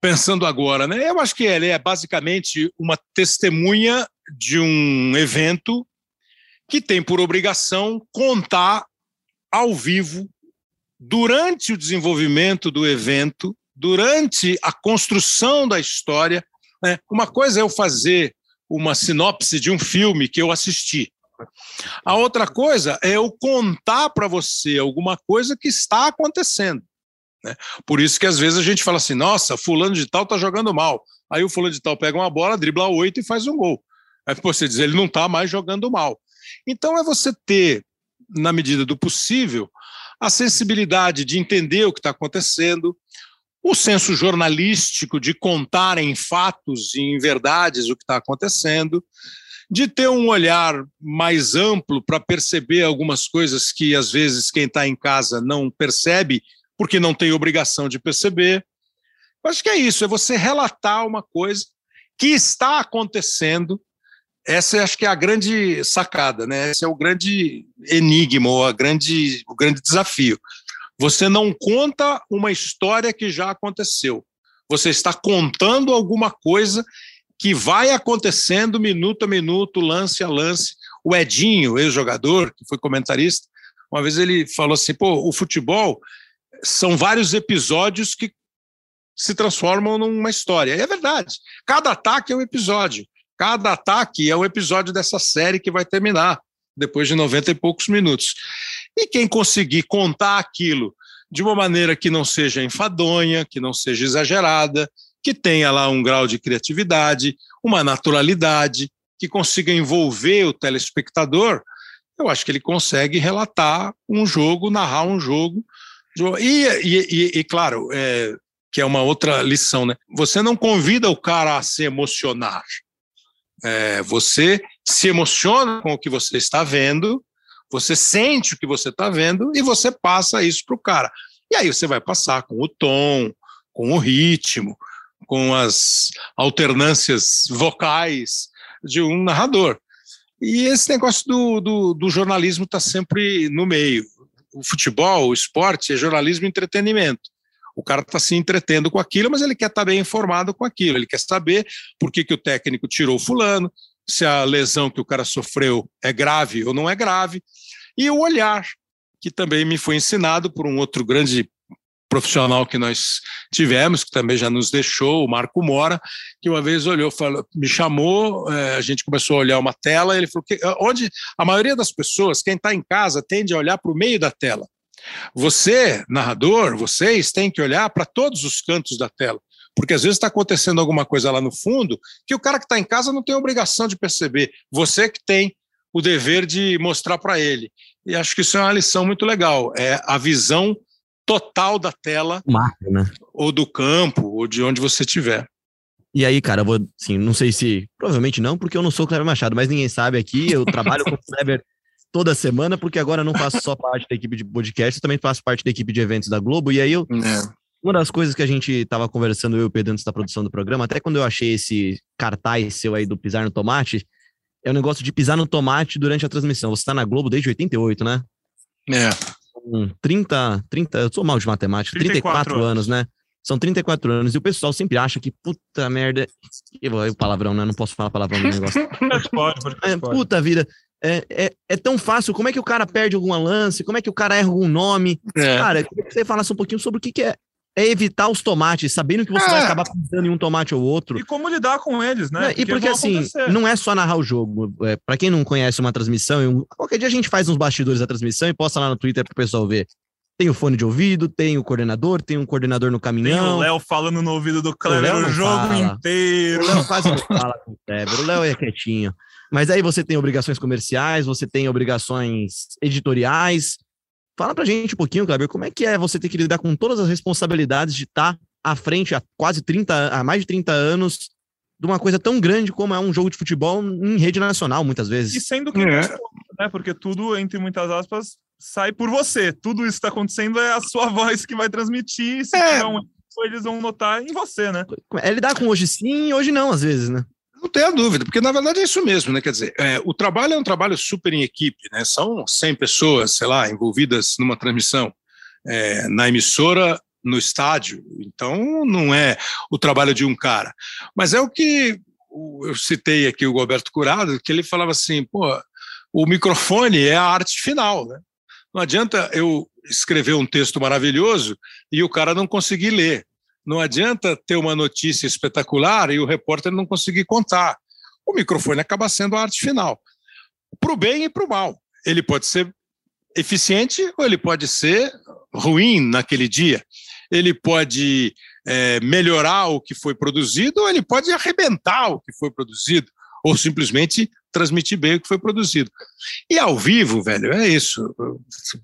pensando agora, né, eu acho que ele é basicamente uma testemunha de um evento que tem por obrigação contar ao vivo, durante o desenvolvimento do evento, durante a construção da história. Né? Uma coisa é eu fazer uma sinopse de um filme que eu assisti. A outra coisa é eu contar para você alguma coisa que está acontecendo. Né? Por isso que às vezes a gente fala assim: nossa, fulano de tal está jogando mal. Aí o fulano de tal pega uma bola, dribla oito e faz um gol. Aí você diz, ele não está mais jogando mal. Então, é você ter, na medida do possível, a sensibilidade de entender o que está acontecendo, o senso jornalístico de contar em fatos e em verdades o que está acontecendo, de ter um olhar mais amplo para perceber algumas coisas que, às vezes, quem está em casa não percebe, porque não tem obrigação de perceber. Acho que é isso, é você relatar uma coisa que está acontecendo essa acho que é a grande sacada, né? Esse é o grande enigma, ou a grande, o grande desafio. Você não conta uma história que já aconteceu. Você está contando alguma coisa que vai acontecendo minuto a minuto, lance a lance. O Edinho, ex-jogador, que foi comentarista, uma vez ele falou assim: pô, o futebol são vários episódios que se transformam numa história. E é verdade. Cada ataque é um episódio. Cada ataque é um episódio dessa série que vai terminar depois de 90 e poucos minutos. E quem conseguir contar aquilo de uma maneira que não seja enfadonha, que não seja exagerada, que tenha lá um grau de criatividade, uma naturalidade, que consiga envolver o telespectador, eu acho que ele consegue relatar um jogo, narrar um jogo. E, e, e, e claro, é, que é uma outra lição, né? Você não convida o cara a se emocionar. É, você se emociona com o que você está vendo, você sente o que você está vendo e você passa isso para o cara. E aí você vai passar com o tom, com o ritmo, com as alternâncias vocais de um narrador. E esse negócio do, do, do jornalismo está sempre no meio. O futebol, o esporte, é jornalismo e entretenimento. O cara está se entretendo com aquilo, mas ele quer estar tá bem informado com aquilo. Ele quer saber por que, que o técnico tirou fulano, se a lesão que o cara sofreu é grave ou não é grave, e o olhar, que também me foi ensinado por um outro grande profissional que nós tivemos, que também já nos deixou, o Marco Mora, que uma vez olhou, falou, me chamou, é, a gente começou a olhar uma tela, ele falou que onde a maioria das pessoas, quem está em casa, tende a olhar para o meio da tela. Você, narrador, vocês têm que olhar para todos os cantos da tela porque às vezes está acontecendo alguma coisa lá no fundo que o cara que está em casa não tem obrigação de perceber. Você que tem o dever de mostrar para ele. E acho que isso é uma lição muito legal. É a visão total da tela, Marca, né? ou do campo, ou de onde você estiver. E aí, cara, eu vou, assim, não sei se, provavelmente não, porque eu não sou o Kleber Machado, mas ninguém sabe aqui, eu trabalho com o Kleber toda semana, porque agora eu não faço só parte da equipe de podcast, eu também faço parte da equipe de eventos da Globo, e aí eu, é. uma das coisas que a gente estava conversando, eu e o Pedro, antes da produção do programa, até quando eu achei esse cartaz seu aí do pisar no tomate, é o um negócio de pisar no tomate durante a transmissão. Você está na Globo desde 88, né? É. Com 30, 30, eu sou mal de matemática, 34, 34 anos, anos, né? São 34 anos e o pessoal sempre acha que puta merda. Eu, palavrão, né? Não posso falar palavrão no negócio. pode, pode, é, pode. Puta vida. É, é, é, tão fácil. Como é que o cara perde algum lance? Como é que o cara erra algum nome? É. Cara, eu queria que você falasse um pouquinho sobre o que, que é é evitar os tomates, sabendo que você é. vai acabar pisando em um tomate ou outro. E como lidar com eles, né? Porque e porque assim, acontecer. não é só narrar o jogo. É, para quem não conhece uma transmissão, qualquer dia a gente faz uns bastidores da transmissão e posta lá no Twitter pro pessoal ver. Tem o fone de ouvido, tem o coordenador, tem um coordenador no caminhão. Tem o Léo falando no ouvido do Kleber o, o jogo fala. inteiro. O Léo quase não fala com o Kleber, o Léo é quietinho. Mas aí você tem obrigações comerciais, você tem obrigações editoriais, Fala pra gente um pouquinho, Kleber, como é que é você ter que lidar com todas as responsabilidades de estar tá à frente há quase 30, há mais de 30 anos de uma coisa tão grande como é um jogo de futebol em rede nacional, muitas vezes. E sendo que é. né? Porque tudo, entre muitas aspas, sai por você. Tudo isso que está acontecendo é a sua voz que vai transmitir. Se é. tiver um eles vão notar em você, né? É lidar com hoje sim, hoje não, às vezes, né? Não tenha dúvida, porque na verdade é isso mesmo, né? Quer dizer, é, o trabalho é um trabalho super em equipe, né? São 100 pessoas, sei lá, envolvidas numa transmissão é, na emissora, no estádio. Então, não é o trabalho de um cara. Mas é o que eu citei aqui o Roberto Curado, que ele falava assim, pô, o microfone é a arte final, né? Não adianta eu escrever um texto maravilhoso e o cara não conseguir ler. Não adianta ter uma notícia espetacular e o repórter não conseguir contar. O microfone acaba sendo a arte final. Para o bem e para o mal. Ele pode ser eficiente ou ele pode ser ruim naquele dia. Ele pode é, melhorar o que foi produzido ou ele pode arrebentar o que foi produzido ou simplesmente transmitir bem o que foi produzido. E ao vivo, velho, é isso.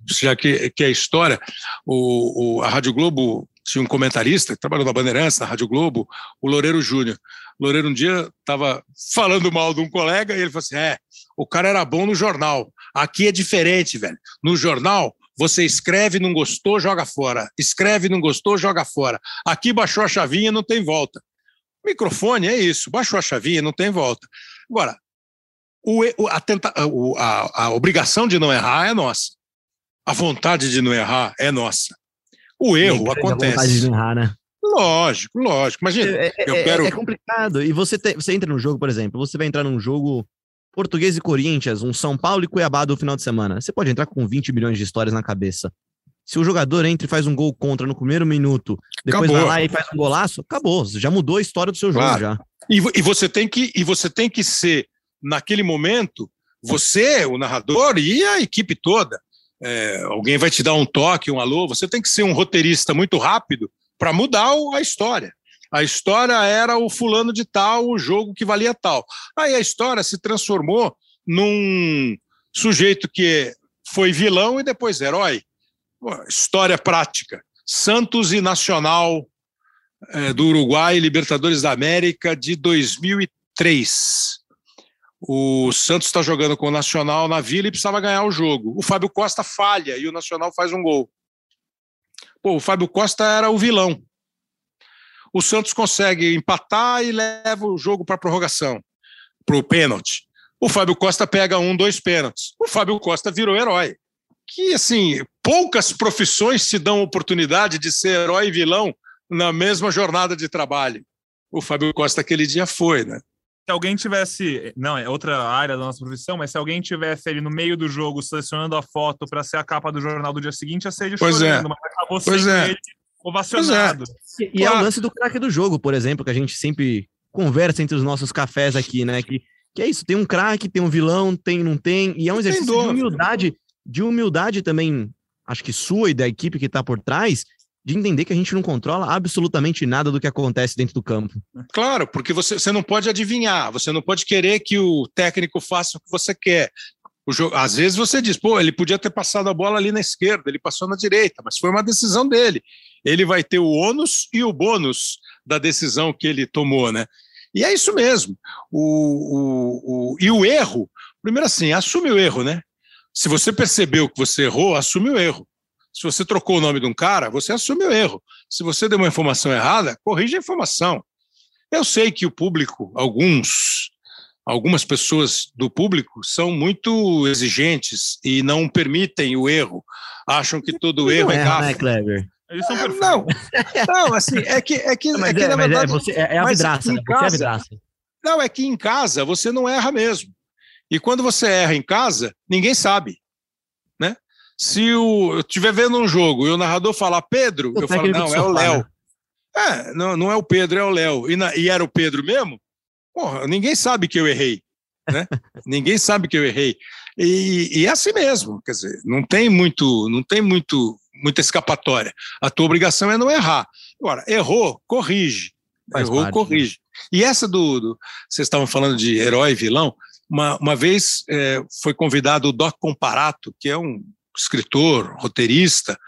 Já que, que é história, o, o, a Rádio Globo tinha um comentarista que trabalhou na Bandeirantes, na Rádio Globo, o Loureiro Júnior. Loureiro um dia estava falando mal de um colega e ele falou assim: é, o cara era bom no jornal. Aqui é diferente, velho. No jornal, você escreve, não gostou, joga fora. Escreve, não gostou, joga fora. Aqui baixou a chavinha, não tem volta. Microfone é isso, baixou a chavinha, não tem volta. Agora, o, a, tenta, a, a obrigação de não errar é nossa. A vontade de não errar é nossa. O erro acontece. De errar, né? Lógico, lógico. Imagina, é, é, eu é, quero... é complicado. E você, te, você entra no jogo, por exemplo, você vai entrar num jogo Português e Corinthians, um São Paulo e Cuiabá do final de semana. Você pode entrar com 20 milhões de histórias na cabeça. Se o jogador entra e faz um gol contra no primeiro minuto, depois acabou. vai lá e faz um golaço, acabou. Já mudou a história do seu jogo já. E, e, você tem que, e você tem que ser, naquele momento, você, o narrador e a equipe toda, é, alguém vai te dar um toque, um alô, você tem que ser um roteirista muito rápido para mudar a história. A história era o fulano de tal, o jogo que valia tal. Aí a história se transformou num sujeito que foi vilão e depois herói. História prática. Santos e Nacional é, do Uruguai, Libertadores da América de 2003. O Santos está jogando com o Nacional na Vila e precisava ganhar o jogo. O Fábio Costa falha e o Nacional faz um gol. Pô, o Fábio Costa era o vilão. O Santos consegue empatar e leva o jogo para a prorrogação, para o pênalti. O Fábio Costa pega um, dois pênaltis. O Fábio Costa virou herói. Que, assim, poucas profissões se dão oportunidade de ser herói e vilão na mesma jornada de trabalho. O Fábio Costa aquele dia foi, né? Se alguém tivesse, não, é outra área da nossa profissão, mas se alguém tivesse ali no meio do jogo selecionando a foto para ser a capa do jornal do dia seguinte, ia ser pois chorando, é. mas acabou Pois sendo é. ele ovacionado. E, e é o lance do craque do jogo, por exemplo, que a gente sempre conversa entre os nossos cafés aqui, né? Que, que é isso, tem um craque, tem um vilão, tem, não tem, e é um exercício de humildade, de humildade também, acho que sua e da equipe que tá por trás, de entender que a gente não controla absolutamente nada do que acontece dentro do campo. Claro, porque você, você não pode adivinhar, você não pode querer que o técnico faça o que você quer. Jogo, às vezes você diz, pô, ele podia ter passado a bola ali na esquerda, ele passou na direita, mas foi uma decisão dele. Ele vai ter o ônus e o bônus da decisão que ele tomou, né? E é isso mesmo. O, o, o, e o erro, primeiro assim, assume o erro, né? Se você percebeu que você errou, assume o erro. Se você trocou o nome de um cara, você assume o erro. Se você deu uma informação errada, corrija a informação. Eu sei que o público, alguns, algumas pessoas do público são muito exigentes e não permitem o erro. Acham que todo erro não é gafe. né, Clever? Eles são É, perfeitos. não, não, assim, é que, é que, Mas, é que é, na mas é, verdade, você, é, é a mas vidraça, né? Você é a vidraça. não, é que em casa você não erra mesmo. E quando você erra em casa, ninguém sabe, né? Se o, eu estiver vendo um jogo e o narrador falar Pedro, O eu falo, não, é o Léo. né? É, não, não é o Pedro, é o Léo. E, na- e era o Pedro mesmo? Porra, ninguém sabe que eu errei, né? ninguém sabe que eu errei. E, e é assim mesmo, quer dizer, não tem muito, não tem muito, muita escapatória. A tua obrigação é não errar. Agora, errou, corrige. Faz errou, parte, corrige. E essa do, do- vocês estavam falando de herói e vilão. Uma, uma vez é, foi convidado o Doc Comparato, que é um escritor, roteirista,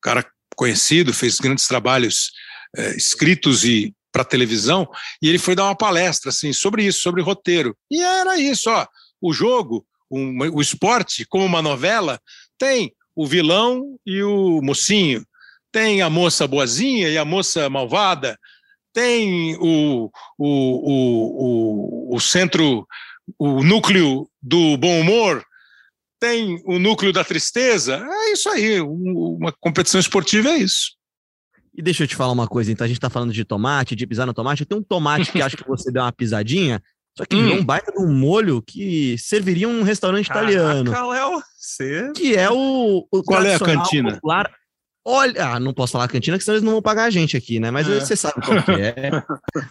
cara conhecido, fez grandes trabalhos é, escritos e para televisão, e ele foi dar uma palestra assim sobre isso, sobre roteiro. E era isso, ó, o jogo, um- o esporte, como uma novela, tem o vilão e o mocinho, tem a moça boazinha e a moça malvada, tem o, o, o, o, o centro, o núcleo do bom humor, tem o núcleo da tristeza. É isso aí, um- uma competição esportiva é isso. E deixa eu te falar uma coisa, então a gente tá falando de tomate, de pisar no tomate. Tem um tomate que acho que você deu uma pisadinha, só que Hum. um baita de um molho que serviria um restaurante italiano, Caraca, Léo, você... que é o, o Qual é a cantina? popular. Olha, ah, não posso falar cantina, que senão eles não vão pagar a gente aqui, né? Mas É. você sabe qual que é.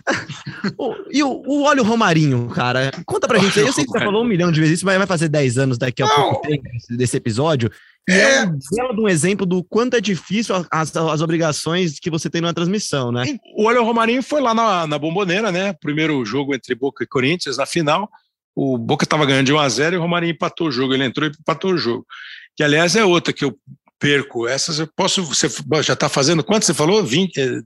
O- e o, o óleo romarinho, cara, conta pra gente aí. Eu sei que você falou um milhão de vezes isso, mas vai fazer 10 anos daqui a Não. pouco tempo desse- episódio. E é, É. um belo um exemplo do quanto é difícil as, as obrigações que você tem numa transmissão, né? O Olho Romarinho foi lá na, na Bomboneira, né? Primeiro jogo entre Boca e Corinthians, na final. O Boca estava ganhando de 1 a 0 e o Romarinho empatou o jogo. Ele entrou e empatou o jogo. Que, aliás, é outra que eu perco. Essas eu posso. Você já está fazendo quanto você falou? 20, eh,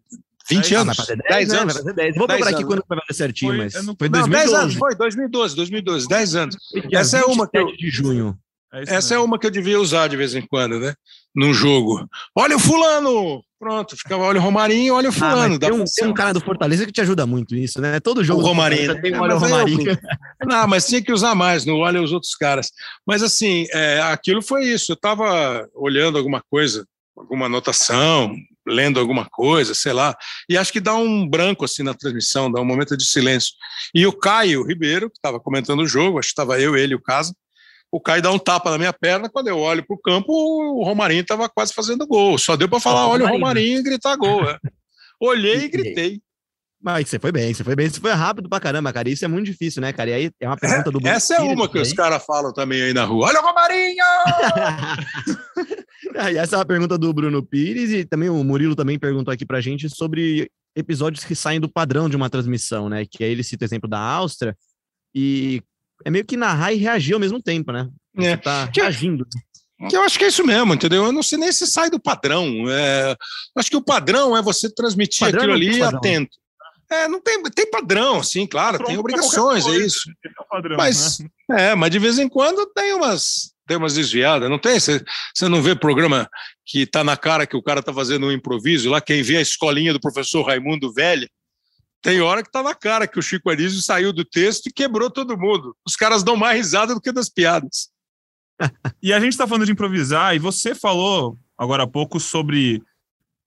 20 Ah, anos? vai fazer 10, 10 né? anos. Vai fazer 10. Vou 10 procurar aqui anos. quando vai fazer certinho, Foi- mas não- foi Não, 10 2012. anos, foi 2012, 2012, 10 anos. Essa é uma que eu- 27 de junho. É isso Essa é uma que eu devia usar de vez em quando, né? Num jogo. Olha o fulano! Pronto, ficava olha o Romarinho, olha o Ah, fulano. dá tem, um, tem um cara do Fortaleza que te ajuda muito nisso, né? Todo jogo O Romarinho, tem um olha o é eu- Romarinho. Não, mas tinha que usar mais, não olha os outros caras. Mas assim, é, aquilo foi isso. Eu estava olhando alguma coisa, alguma anotação, lendo alguma coisa, sei lá, e acho que dá um branco assim na transmissão, dá um momento de silêncio. E o Caio Ribeiro, que estava comentando o jogo, acho que estava eu, ele e o Casa, o Caio dá um tapa na minha perna, quando eu olho para o campo, o Romarinho estava quase fazendo gol. Só deu para falar, olha o Romarinho. E gritar gol. é. Olhei e gritei. Mas você foi bem, você foi bem. Você foi rápido pra caramba, cara. Isso é muito difícil, né, cara? E aí é uma pergunta do Bruno Essa é uma que os caras falam também aí na rua. Olha o Romarinho! e essa é uma pergunta do Bruno Pires e também o Murilo também perguntou aqui pra gente sobre episódios que saem do padrão de uma transmissão, né? Que aí ele cita o exemplo da Áustria e é meio que narrar e reagir ao mesmo tempo, né? Você É. tá Que- reagindo. Que eu acho que é isso mesmo, entendeu? Eu não sei nem se sai do padrão. É, acho que o padrão é você transmitir Padrão aquilo não tem ali padrão. atento. É, não tem, tem padrão, sim, claro, Pronto tem obrigações, é coisa. isso. É o padrão, Mas, né? é, mas de vez em quando tem umas, tem umas desviadas, não tem? Você não vê programa que tá na cara que o cara tá fazendo um improviso, lá quem vê a escolinha do professor Raimundo Velha, tem hora que tá na cara que o Chico Anísio saiu do texto e quebrou todo mundo. Os caras dão mais risada do que das piadas. E a gente está falando de improvisar, e você falou agora há pouco sobre,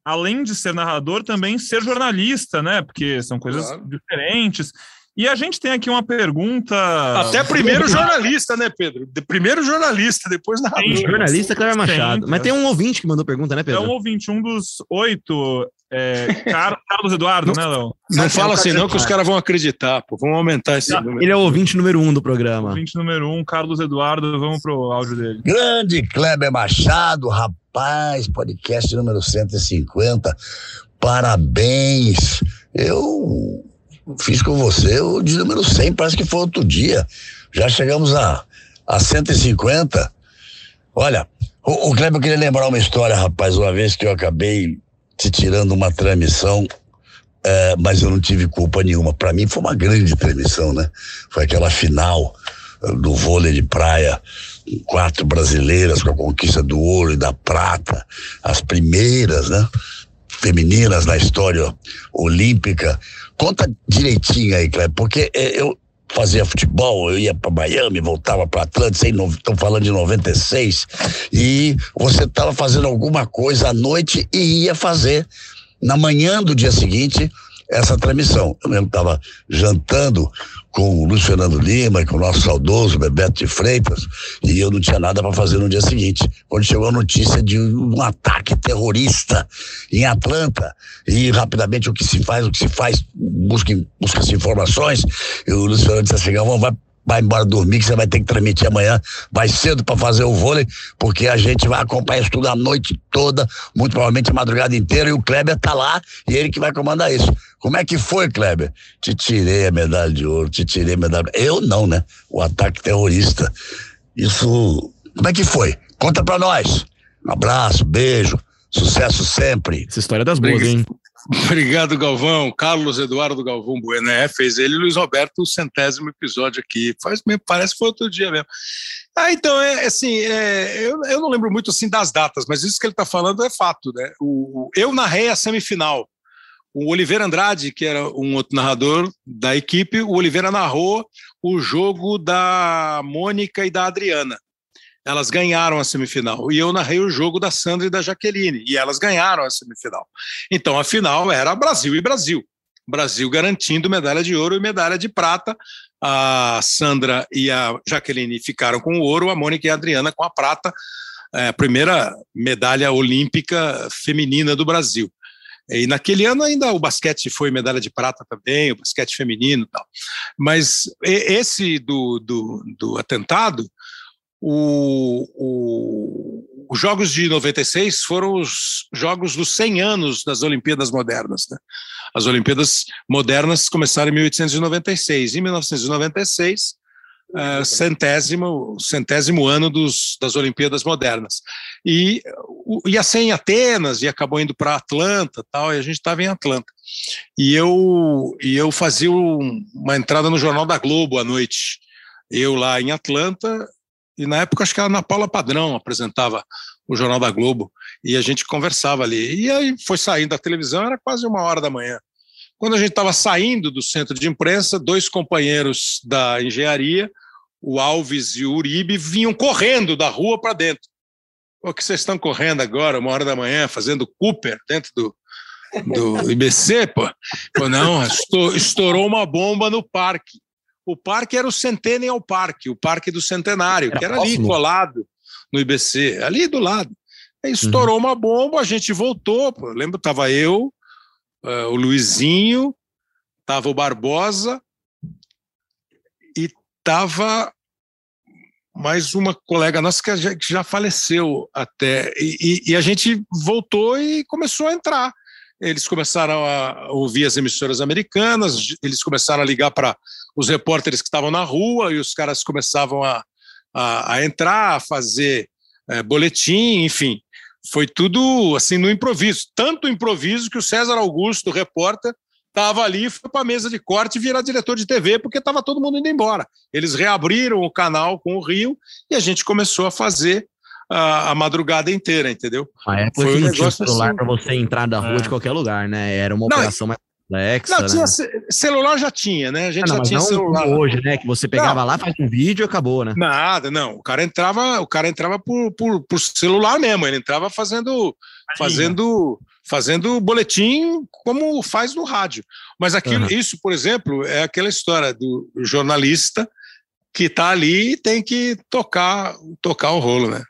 além de ser narrador, também ser jornalista, né? Porque são coisas Claro. diferentes. E a gente tem aqui uma pergunta. Até primeiro jornalista, né, Pedro? De primeiro jornalista, depois na Jornalista Cleber Machado. Mas tem um ouvinte que mandou pergunta, né, Pedro? É um ouvinte, um dos oito. É, Carlos Eduardo, né, Léo? Não fala assim, não, que os caras vão acreditar, pô. Vamos aumentar esse número. Ele é o ouvinte número um do programa. Ouvinte número um, Carlos Eduardo. Vamos pro áudio dele. Grande Kleber Machado, rapaz, podcast número 150. Parabéns. Eu fiz com você o de número 100, parece que foi outro dia. Já chegamos a, a 150. Olha, o, o Kleber queria lembrar uma história, rapaz, uma vez que eu acabei te tirando uma transmissão, é, mas eu não tive culpa nenhuma. Para mim foi uma grande transmissão, né? Foi aquela final do vôlei de praia, quatro brasileiras com a conquista do ouro e da prata, as primeiras, né? Femininas na história olímpica. Conta direitinho aí, Cleber, porque eh, eu fazia futebol, eu ia para Miami, voltava para Atlanta, estão falando de 96, e você estava fazendo alguma coisa à noite e ia fazer na manhã do dia seguinte essa transmissão. Eu mesmo estava jantando com o Luiz Fernando Lima e com o nosso saudoso Bebeto de Freitas, e eu não tinha nada para fazer no dia seguinte. Quando chegou a notícia de um ataque terrorista em Atlanta, e rapidamente o que se faz, o que se faz, busca, busca-se informações, e o Luiz Fernando disse assim, Galvão, vai vai embora dormir, que você vai ter que transmitir amanhã, vai cedo para fazer o vôlei, porque a gente vai acompanhar isso tudo a noite toda, muito provavelmente a madrugada inteira, e o Kleber tá lá, e ele que vai comandar isso. Como é que foi, Kleber? Te tirei a medalha de ouro, te tirei a medalha. Eu não, né? O ataque terrorista. Isso. Como é que foi? Conta pra nós. Um abraço, beijo, sucesso sempre. Essa história é das boas, hein? Obrigado, Galvão. Carlos Eduardo Galvão Bueno. É, fez ele Luiz Roberto o centésimo episódio aqui. Faz parece que foi outro dia mesmo. Ah, então, é assim, é, eu, eu não lembro muito assim das datas, mas isso que ele está falando é fato, né? O, eu narrei a semifinal. O Oliveira Andrade, que era um outro narrador da equipe, o Oliveira narrou o jogo da Mônica e da Adriana. Elas ganharam a semifinal. E eu narrei o jogo da Sandra e da Jaqueline. E elas ganharam a semifinal. Então a final era Brasil e Brasil. Brasil garantindo medalha de ouro e medalha de prata. A Sandra e a Jaqueline ficaram com o ouro, a Mônica e a Adriana com a prata. É, a primeira medalha olímpica feminina do Brasil. E naquele ano ainda o basquete foi medalha de prata também, o basquete feminino e tal. Mas esse do, do, do atentado o, o, os Jogos de 96 foram os Jogos dos 100 anos das Olimpíadas Modernas. Né? As Olimpíadas Modernas começaram em 1896. Em 1996, é, centésimo, centésimo ano dos, das Olimpíadas Modernas. E ia ser em Atenas e acabou indo para Atlanta tal, e a gente estava em Atlanta. E eu, e eu fazia um, uma entrada no Jornal da Globo à noite. Eu lá em Atlanta, e na época acho que a Ana Paula Padrão apresentava o Jornal da Globo e a gente conversava ali. E aí foi saindo da televisão, era quase uma hora da manhã. Quando a gente estava saindo do centro de imprensa, dois companheiros da engenharia, o Alves e o Uribe, vinham correndo da rua para dentro. O que vocês estão correndo agora, uma hora da manhã, fazendo Cooper dentro do, do IBC, pô? pô não, estourou uma bomba no parque o parque era o Centennial Park, o Parque do Centenário, era que era próximo. ali colado no IBC, ali do lado. Aí estourou uhum. uma bomba, a gente voltou. Pô. Lembro, estava eu, uh, o Luizinho, estava o Barbosa e estava mais uma colega nossa que já, que já faleceu até. E, e, e, a gente voltou e começou a entrar. Eles começaram a ouvir as emissoras americanas, eles começaram a ligar para os repórteres que estavam na rua e os caras começavam a, a, a entrar, a fazer é, boletim, enfim. Foi tudo assim no improviso. Tanto improviso que o César Augusto, repórter, estava ali, foi para a mesa de corte e virar diretor de TV, porque estava todo mundo indo embora. Eles reabriram o canal com o Rio e a gente começou a fazer a, a madrugada inteira, entendeu? A época foi um não tinha celular assim. para você entrar da rua é. de qualquer lugar, né? Era uma não, operação mais complexa. Não, tinha, né? celular já tinha, né? A gente ah, não, já tinha celular. hoje, né? Que você pegava não. lá, faz um vídeo e acabou, né? Nada, não. O cara entrava, o cara entrava por, por, por celular mesmo, ele entrava fazendo, fazendo, fazendo boletim como faz no rádio. Mas aquilo, uhum. isso, por exemplo, é aquela história do jornalista que está ali e tem que tocar, tocar o rolo, né?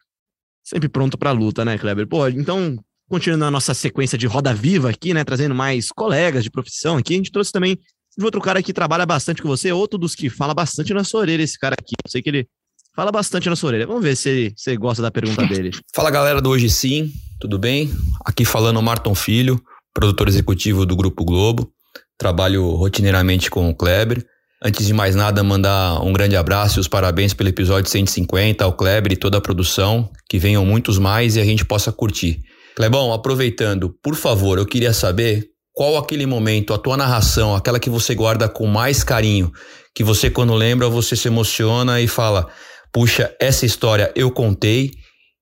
Sempre pronto para a luta, né, Kleber? Pô, então, continuando a nossa sequência de roda viva aqui, né, trazendo mais colegas de profissão aqui, a gente trouxe também de outro cara que trabalha bastante com você, outro dos que fala bastante na sua orelha, esse cara aqui. Eu sei que ele fala bastante na sua orelha. Vamos ver se você gosta da pergunta dele. Fala galera do Hoje Sim, tudo bem? Aqui falando o Marton Filho, produtor executivo do Grupo Globo. Trabalho rotineiramente com o Kleber. Antes de mais nada, mandar um grande abraço e os parabéns pelo episódio 150 ao Kleber e toda a produção. Que venham muitos mais e a gente possa curtir. Clebão, aproveitando, por favor, eu queria saber qual aquele momento, a tua narração, aquela que você guarda com mais carinho, que você, quando lembra, você se emociona e fala: puxa, essa história eu contei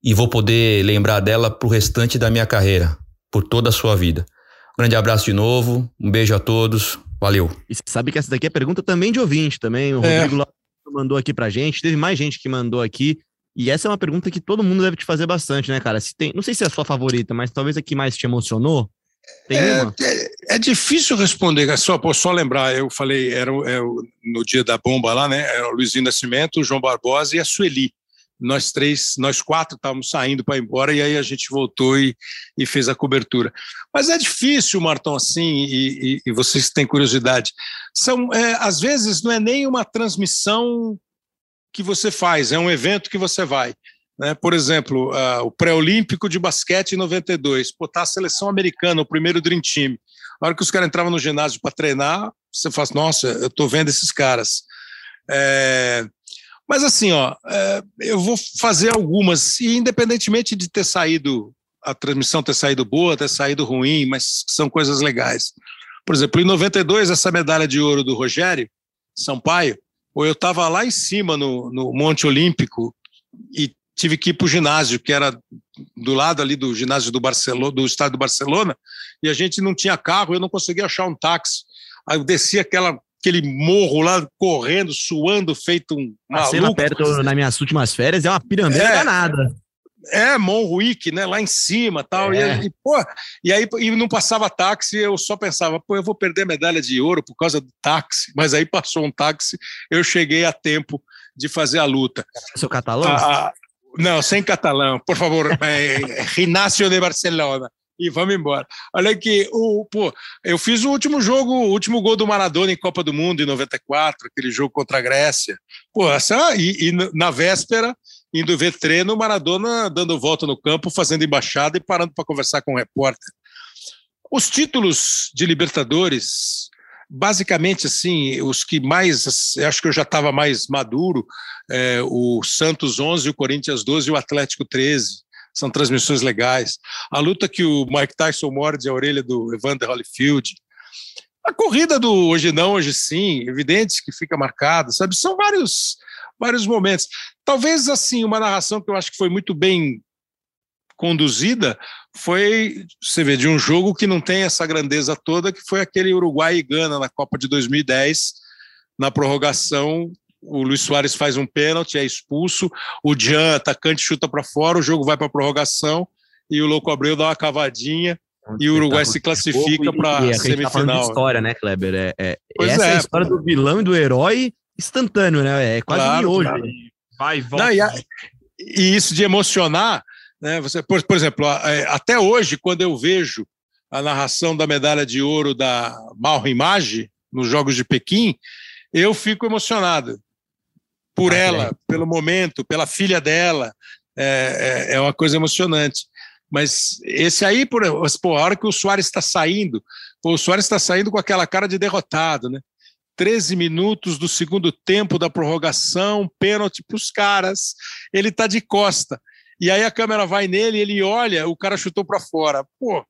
e vou poder lembrar dela pro restante da minha carreira, por toda a sua vida. Grande abraço de novo, um beijo a todos, Valeu. E você sabe que essa daqui é pergunta também de ouvinte, também. O é. Rodrigo mandou aqui pra gente. Teve mais gente que mandou aqui. E essa é uma pergunta que todo mundo deve te fazer bastante, né, cara? Se tem, não sei se é a sua favorita, mas talvez a que mais te emocionou. Tem é, uma? É, é, difícil responder, é só, só lembrar, eu falei, era, era, no dia da bomba lá, né? Era o Luizinho Nascimento, o João Barbosa e a Sueli nós três, nós quatro estávamos saindo para ir embora e aí a gente voltou e, e fez a cobertura. Mas é difícil, Martão, assim, e, e, e vocês têm curiosidade. São, é, às vezes, não é nem uma transmissão que você faz, é um evento que você vai. Né? Por exemplo, uh, o pré-olímpico de basquete em 92, pô, tá a seleção americana, o primeiro Dream Team. Na hora que os caras entravam no ginásio para treinar, você faz, nossa, eu estou vendo esses caras. É, mas assim, ó, é, eu vou fazer algumas, e independentemente de ter saído, a transmissão ter saído boa, ter saído ruim, mas são coisas legais. Por exemplo, em 92, essa medalha de ouro do Rogério Sampaio, eu estava lá em cima no, no Monte Olímpico e tive que ir para o ginásio, que era do lado ali do ginásio do Barcelona, do estádio do Barcelona, e a gente não tinha carro, eu não conseguia achar um táxi. Aí eu desci aquela aquele morro lá, correndo, suando, feito um Passei maluco. lá perto nas minhas últimas férias, é uma pirambeira é, danada. É, Monruick, né, lá em cima tal, é. e, e, pô, e aí e não passava táxi, eu só pensava, pô, eu vou perder a medalha de ouro por causa do táxi, mas aí passou um táxi, eu cheguei a tempo de fazer a luta. Seu catalão? Ah, ah não, sem catalão, por favor, é, Rinácio de Barcelona e vamos embora. Olha aqui, o, pô, eu fiz o último jogo, o último gol do Maradona em Copa do Mundo em 94, aquele jogo contra a Grécia. Pô, essa, e, e na véspera, indo ver treino, o Maradona dando volta no campo, fazendo embaixada e parando para conversar com o repórter. Os títulos de Libertadores, basicamente assim, os que mais, acho que eu já estava mais maduro, é, o Santos 11, o Corinthians 12 e o Atlético 13 são transmissões legais. A luta que o Mike Tyson morde a orelha do Evander Holyfield. A corrida do hoje não, hoje sim, evidente que fica marcada, sabe? São vários, vários momentos. Talvez, assim, uma narração que eu acho que foi muito bem conduzida foi, você vê, de um jogo que não tem essa grandeza toda, que foi aquele Uruguai e Gana na Copa de 2010, na prorrogação, o Luiz Soares faz um pênalti, é expulso, o Jean, atacante, chuta para fora, o jogo vai para prorrogação e o Louco Abreu dá uma cavadinha e o Uruguai se classifica para a semifinal. Tá história, né, Kleber? É, é essa é, é a história do vilão e do herói instantâneo, né? É quase claro, hoje. Claro. Vai, volta. Não, e, a, e, isso de emocionar, né? Você, por, por exemplo, é, até hoje, quando eu vejo a narração da medalha de ouro da Malra Image nos Jogos de Pequim, eu fico emocionado por ah, ela, é. pelo momento, pela filha dela. É, é, é, uma coisa emocionante. Mas esse aí, por, pô, a hora que o Soares está saindo, pô, o Soares está saindo com aquela cara de derrotado, né? 13 minutos do segundo tempo da prorrogação, pênalti para os caras, ele está de costa. E aí a câmera vai nele, ele olha, o cara chutou para fora. Pô,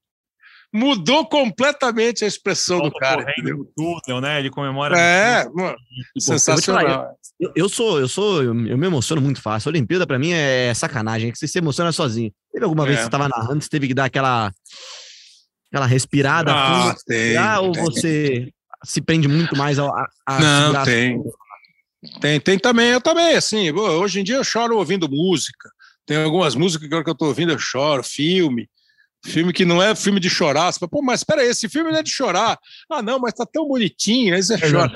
mudou completamente a expressão do cara. Túnel, né? Ele comemora. É, mano, sensacional. Eu, eu, sou, eu sou, eu, me emociono muito fácil. A Olimpíada para mim é sacanagem, é que você se emociona sozinho. Teve alguma é. vez que você estava narrando, você teve que dar aquela aquela respirada ah, tem, ou tem. você se prende muito mais a, a Não, tem. Tem, tem também, eu também, assim, hoje em dia eu choro ouvindo música. Tem algumas músicas que, que eu estou ouvindo eu choro, filme Filme que não é filme de chorar. Você fala, pô, mas espera aí, esse filme não é de chorar. Ah, não, mas tá tão bonitinho, aí você chora.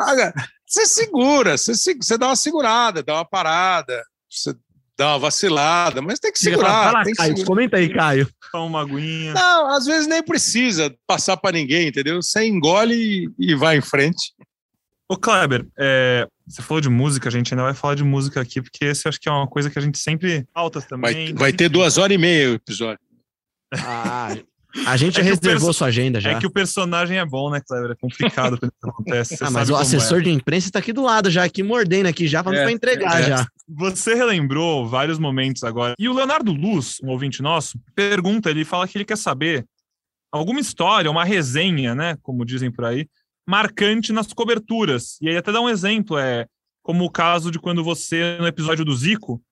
Ah, você segura, você, você dá uma segurada, dá uma parada, você dá uma vacilada, mas tem que segurar. Fala, tem que Caio, segurar. comenta aí, Caio. Toma uma aguinha. Não, às vezes nem precisa passar para ninguém, entendeu? Você engole e, e vai em frente. Ô, Kleber, é, você falou de música, a gente ainda vai falar de música aqui, porque esse acho que é uma coisa que a gente sempre falta também. Vai, vai ter duas horas e meia o episódio. Ah, a gente é reservou sua agenda já. É que o personagem é bom, né, Kleber? É complicado quando isso acontece. Ah, mas o assessor é. de imprensa está aqui do lado já, aqui mordendo aqui já, vamos é, entregar é. já. Você relembrou vários momentos agora. E o Leonardo Luz, um ouvinte nosso, pergunta, ele fala que ele quer saber alguma história, uma resenha, né, como dizem por aí, marcante nas coberturas. E aí até dá um exemplo, é como o caso de quando você, no episódio do Zico,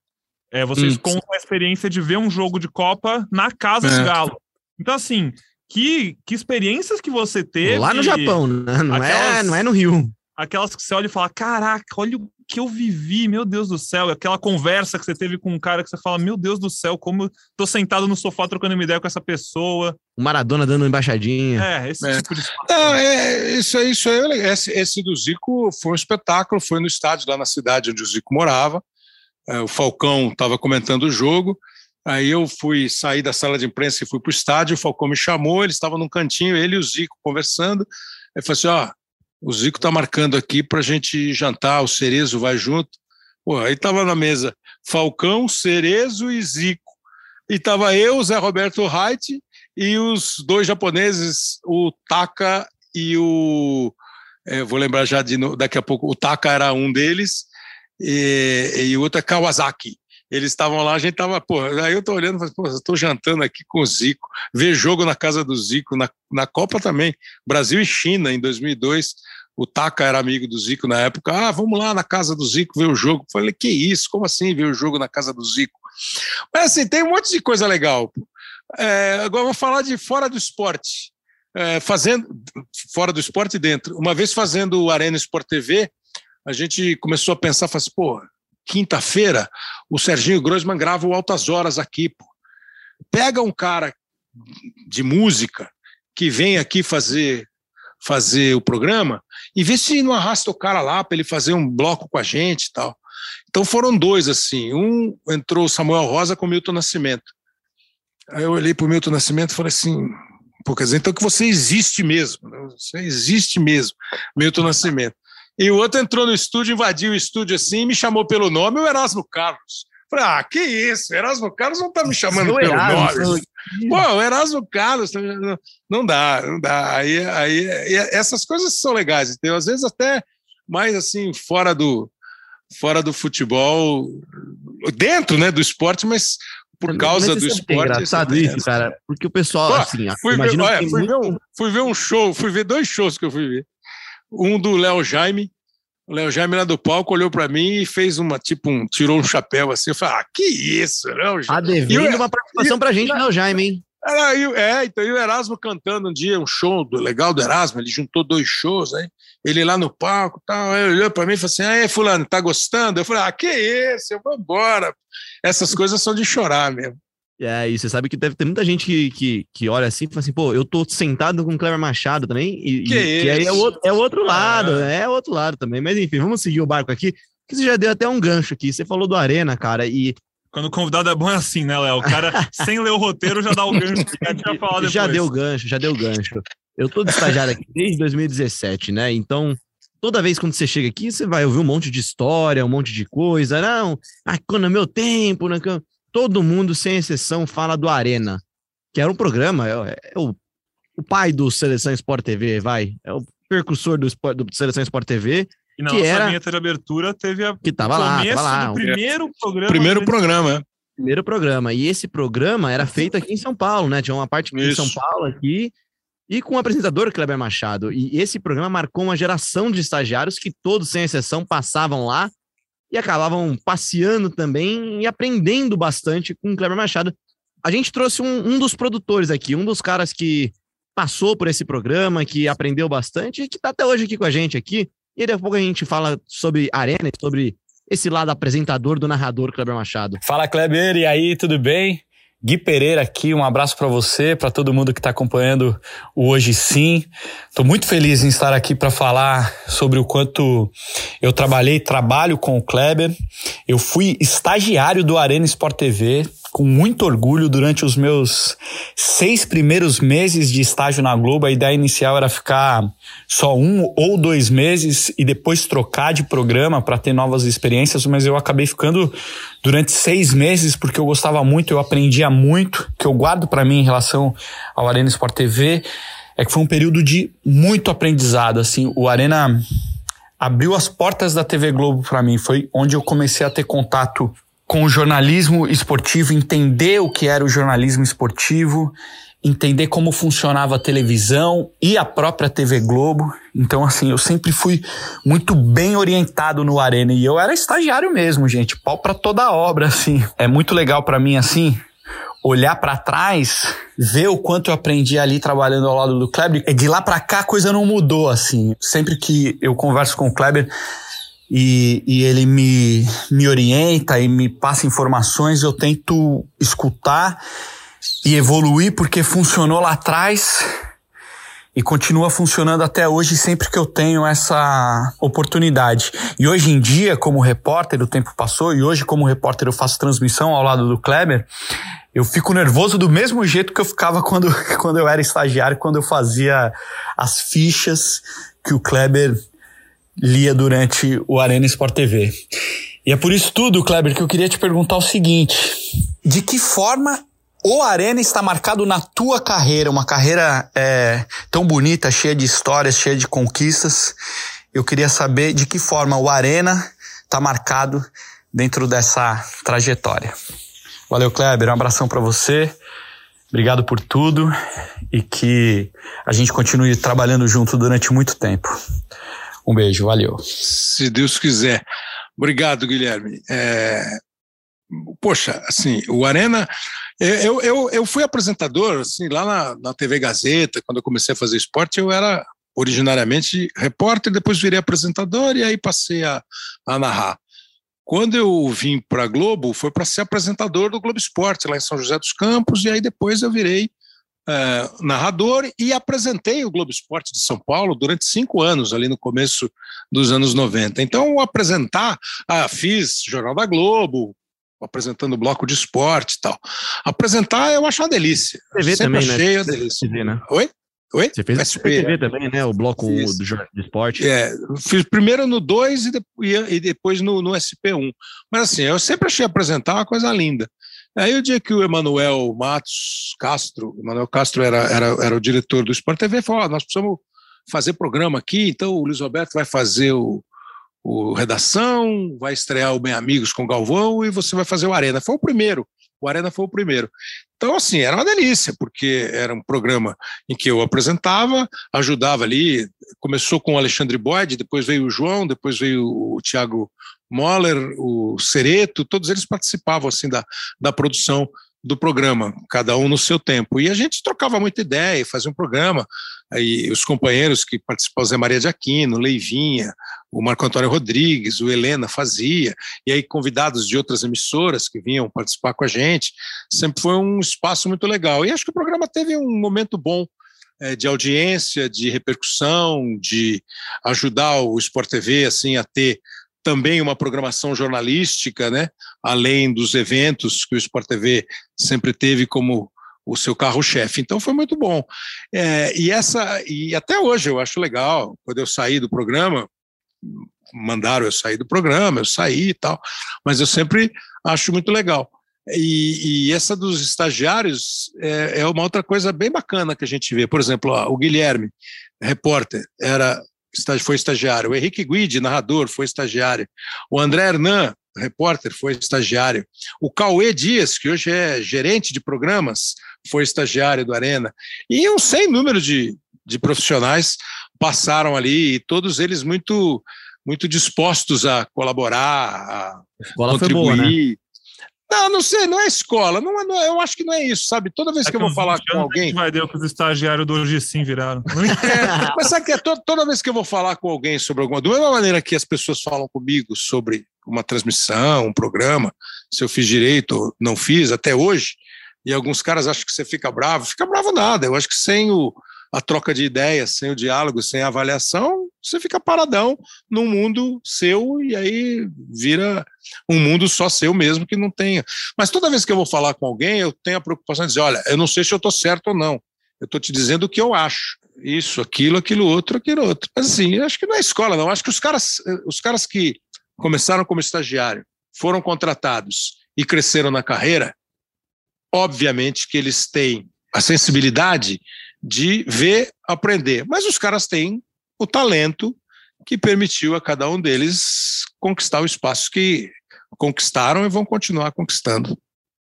é, vocês hum. contam a experiência de ver um jogo de Copa na casa é. do Galo. Então, assim, que, que experiências que você teve. Lá no Japão, né? Não, é, aquelas, é, não é no Rio. Aquelas que você olha e fala: caraca, olha o que eu vivi, meu Deus do céu. Aquela conversa que você teve com um cara que você fala: meu Deus do céu, como eu tô sentado no sofá trocando uma ideia com essa pessoa. O Maradona dando uma embaixadinha. É, esse é. tipo de Não, é, isso aí, isso aí, esse, esse do Zico foi um espetáculo, foi no estádio lá na cidade onde o Zico morava. É, o Falcão estava comentando o jogo. Aí eu fui sair da sala de imprensa e fui para o estádio, o Falcão me chamou, ele estava num cantinho, ele e o Zico conversando. Aí falou assim: ó, o Zico está marcando aqui para a gente jantar, o Cerezo vai junto. Pô, aí estava na mesa Falcão, Cerezo e Zico. E estava eu, Zé Roberto Reit e os dois japoneses, o Taka e o. É, vou lembrar já de daqui a pouco, o Taka era um deles, e, e o outro é Kawasaki. Eles estavam lá, a gente tava, pô, aí eu tô olhando, pô, eu tô jantando aqui com o Zico, ver jogo na casa do Zico, na, na Copa também, Brasil e China em 2002, o Taka era amigo do Zico na época, ah, vamos lá na casa do Zico ver o jogo, falei, que isso, como assim ver o jogo na casa do Zico? Mas assim, tem um monte de coisa legal, é, agora vou falar de fora do esporte, é, fazendo, fora do esporte dentro, uma vez fazendo o Arena Sport TV, a gente começou a pensar, assim, pô, quinta-feira, o Serginho Grossman grava o Altas Horas aqui. Pô. Pega um cara de música que vem aqui fazer fazer o programa e vê se não arrasta o cara lá para ele fazer um bloco com a gente e tal. Então foram dois assim. Um entrou Samuel Rosa com Milton Nascimento. Aí eu olhei para o Milton Nascimento e falei assim: Pô, quer dizer, então que você existe mesmo, né? você existe mesmo, Milton Nascimento. E o outro entrou no estúdio, invadiu o estúdio assim, me chamou pelo nome, o Erasmo Carlos. Falei, ah, que isso, Erasmo Carlos não tá me chamando pelo Erasmo, nome. Pô, o Erasmo Carlos, tá não dá, não dá. Aí, aí, essas coisas são legais, entendeu? Às vezes até mais assim, fora do, fora do futebol, dentro né, do esporte, mas por causa do é esporte. É engraçado isso, cara, porque o pessoal, Pô, assim, fui ver, olha, fui, muito... ver um, fui ver um show, fui ver dois shows que eu fui ver um do Léo Jaime. O Léo Jaime lá do palco olhou para mim e fez uma, tipo, um, tirou um chapéu assim. Eu falei, ah, que isso, Léo Jaime. Ah, devendo uma participação pra gente, Léo Jaime, hein? Era, é, então e o Erasmo cantando um dia, um show do, legal do Erasmo, ele juntou dois shows, aí, ele lá no palco, tal, ele olhou para mim e falou assim, aí fulano, tá gostando? Eu falei, ah, que isso, eu vou embora. Essas coisas são de chorar mesmo. É, e você sabe que deve ter muita gente que, que, que olha assim e fala assim, pô, eu tô sentado com o Cleber Machado também, e que, e, que aí é o, outro, é o outro lado, é. é o outro lado também. Mas enfim, vamos seguir o barco aqui, que você já deu até um gancho aqui. Você falou do Arena, cara, e. Quando o convidado é bom é assim, né, Léo? O cara, sem ler o roteiro, já dá o gancho. Já, já deu gancho, já deu gancho. Eu tô de estagiário aqui desde 2017, né? Então, toda vez quando você chega aqui, você vai ouvir um monte de história, um monte de coisa. Não, ah, quando é meu tempo, né? Todo mundo, sem exceção, fala do Arena, que era um programa, é, é o, o pai do Seleção Sport TV, vai, é o percursor do, Sport, do Seleção Sport TV. E na que nossa era, vinheta de abertura teve a que tava lá, tava lá, primeiro programa. Primeiro programa, é. Primeiro programa. E esse programa era feito aqui em São Paulo, né? Tinha uma parte aqui em São Paulo aqui e com o apresentador Kleber Machado. E esse programa marcou uma geração de estagiários que todos, sem exceção, passavam lá e acabavam passeando também e aprendendo bastante com o Kleber Machado. A gente trouxe um, um dos produtores aqui, um dos caras que passou por esse programa, que aprendeu bastante e que está até hoje aqui com a gente aqui. E daqui a pouco a gente fala sobre Arena, sobre esse lado apresentador do narrador Kleber Machado. Fala Kleber, e aí, tudo bem? Gui Pereira aqui, um abraço para você, para todo mundo que está acompanhando o Hoje Sim. Estou muito feliz em estar aqui para falar sobre o quanto eu trabalhei, trabalho com o Kleber. Eu fui estagiário do Arena Sport TV, com muito orgulho durante os meus seis primeiros meses de estágio na Globo. A ideia inicial era ficar só um ou dois meses e depois trocar de programa para ter novas experiências, mas eu acabei ficando durante seis meses porque eu gostava muito, eu aprendia muito, que eu guardo para mim em relação ao Arena Sport TV é que foi um período de muito aprendizado. Assim, o Arena abriu as portas da TV Globo para mim. Foi onde eu comecei a ter contato com o jornalismo esportivo, entender o que era o jornalismo esportivo, entender como funcionava a televisão e a própria TV Globo. Então, assim, eu sempre fui muito bem orientado no Arena e eu era estagiário mesmo, gente, pau para toda obra, assim. É muito legal para mim, assim, olhar para trás, ver o quanto eu aprendi ali trabalhando ao lado do Kleber. De lá para cá a coisa não mudou, assim. Sempre que eu converso com o Kleber, e, e ele me, me orienta e me passa informações, eu tento escutar e evoluir porque funcionou lá atrás e continua funcionando até hoje sempre que eu tenho essa oportunidade. E hoje em dia, como repórter, o tempo passou e hoje como repórter eu faço transmissão ao lado do Kleber, eu fico nervoso do mesmo jeito que eu ficava quando, quando eu era estagiário, quando eu fazia as fichas que o Kleber lia durante o Arena Sport TV. E é por isso tudo, Kleber, que eu queria te perguntar o seguinte: de que forma o Arena está marcado na tua carreira, uma carreira é, tão bonita, cheia de histórias, cheia de conquistas? Eu queria saber de que forma o Arena está marcado dentro dessa trajetória. Valeu, Kleber, um abração para você. Obrigado por tudo e que a gente continue trabalhando junto durante muito tempo. Um beijo, valeu. Se Deus quiser. Obrigado, Guilherme. É... Poxa, assim, o Arena. É, eu, eu, eu fui apresentador, assim, lá na, na TV Gazeta, quando eu comecei a fazer esporte, eu era originariamente repórter, depois virei apresentador e aí passei a, a narrar. Quando eu vim para a Globo, foi para ser apresentador do Globo Esporte, lá em São José dos Campos, e aí depois eu virei é, narrador e apresentei o Globo Esporte de São Paulo durante cinco anos, ali no começo dos anos 90. Então, apresentar, ah, fiz Jornal da Globo, apresentando o bloco de esporte e tal. Apresentar eu acho uma delícia. TV Sempre também, achei né? uma delícia. TV, né? Oi? Oi? Você fez SP, TV também, né? O bloco Fiz. do jornal de esporte. É, fiz primeiro no 2 e, de- e depois no, no SP1. Mas assim, eu sempre achei apresentar uma coisa linda. Aí o dia que o Emanuel Matos Castro, Emanuel Castro era, era, era o diretor do Sport TV, falou: "Ó, nós precisamos fazer programa aqui, então o Luiz Roberto vai fazer o, o Redação, vai estrear o Bem Amigos com o Galvão e você vai fazer o Arena. Foi o primeiro. O Arena foi o primeiro. Então, assim, era uma delícia, porque era um programa em que eu apresentava, ajudava ali. Começou com o Alexandre Boyd, depois veio o João, depois veio o Thiago Moller, o Cereto, todos eles participavam assim da, da produção do programa, cada um no seu tempo. E a gente trocava muita ideia, fazia um programa. Aí os companheiros que participavam, Zé Maria de Aquino, Leivinha, o Marco Antônio Rodrigues, o Helena fazia, e aí convidados de outras emissoras que vinham participar com a gente. Sempre foi um espaço muito legal. E acho que o programa teve um momento bom eh, de audiência, de repercussão, de ajudar o Sport TV assim a ter também uma programação jornalística, né? Além dos eventos que o Sport TV sempre teve como o seu carro-chefe. Então foi muito bom. É, e essa e até hoje eu acho legal. Quando eu saí do programa, mandaram eu sair do programa, eu saí e tal. Mas eu sempre acho muito legal. E, e essa dos estagiários é, é uma outra coisa bem bacana que a gente vê. Por exemplo, ó, o Guilherme, repórter, era foi estagiário. O Henrique Guidi, narrador, foi estagiário. O André Hernan, repórter, foi estagiário. O Cauê Dias, que hoje é gerente de programas, foi estagiário do Arena. E um sem número de, de profissionais passaram ali, e todos eles muito, muito dispostos a colaborar, a A foi boa, né? Não, não sei, não é escola, não, é- não é- eu acho que não é isso, sabe? Toda vez É que eu vou falar 20 com alguém, vai o que os estagiários do hoje sim viraram. é, mas sabe que é to- toda vez que eu vou falar com alguém sobre alguma. Da mesma maneira que as pessoas falam comigo sobre uma transmissão, um programa, se eu fiz direito ou não fiz, até hoje, E alguns caras acham que você fica bravo. Fica bravo nada. Eu acho que sem o, a troca de ideias, sem o diálogo, sem a avaliação, você fica paradão num mundo seu e aí vira um mundo só seu mesmo que não tenha. Mas toda vez que eu vou falar com alguém, eu tenho a preocupação de dizer: olha, eu não sei se eu estou certo ou não. Eu estou te dizendo o que eu acho. Isso, aquilo, aquilo outro, aquilo outro. Mas assim, acho que não é escola, não. Acho que os caras, os caras que começaram como estagiário, foram contratados e cresceram na carreira, obviamente que eles têm a sensibilidade de ver, aprender. Mas os caras têm o talento que permitiu a cada um deles conquistar o espaço que conquistaram e vão continuar conquistando.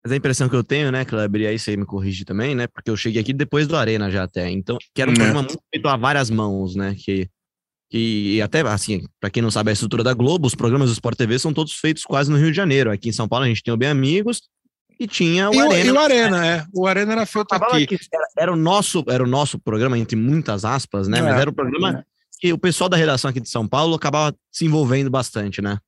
Mas a impressão que eu tenho, né, Kleber, e aí você me corrige também, né, porque eu cheguei aqui depois do Arena já até, então, que era um é. programa muito feito a várias mãos, né, que, que até, assim, para quem não sabe a estrutura da Globo, os programas do Sport TV são todos feitos quase no Rio de Janeiro, aqui em São Paulo a gente tem o Bem Amigos, e tinha o e Arena. e o Arena, é. O Arena era feito aqui. Era, era, o nosso, era o nosso programa, entre muitas aspas, né? É, Mas era o programa é. que o pessoal da redação aqui de São Paulo acabava se envolvendo bastante, né?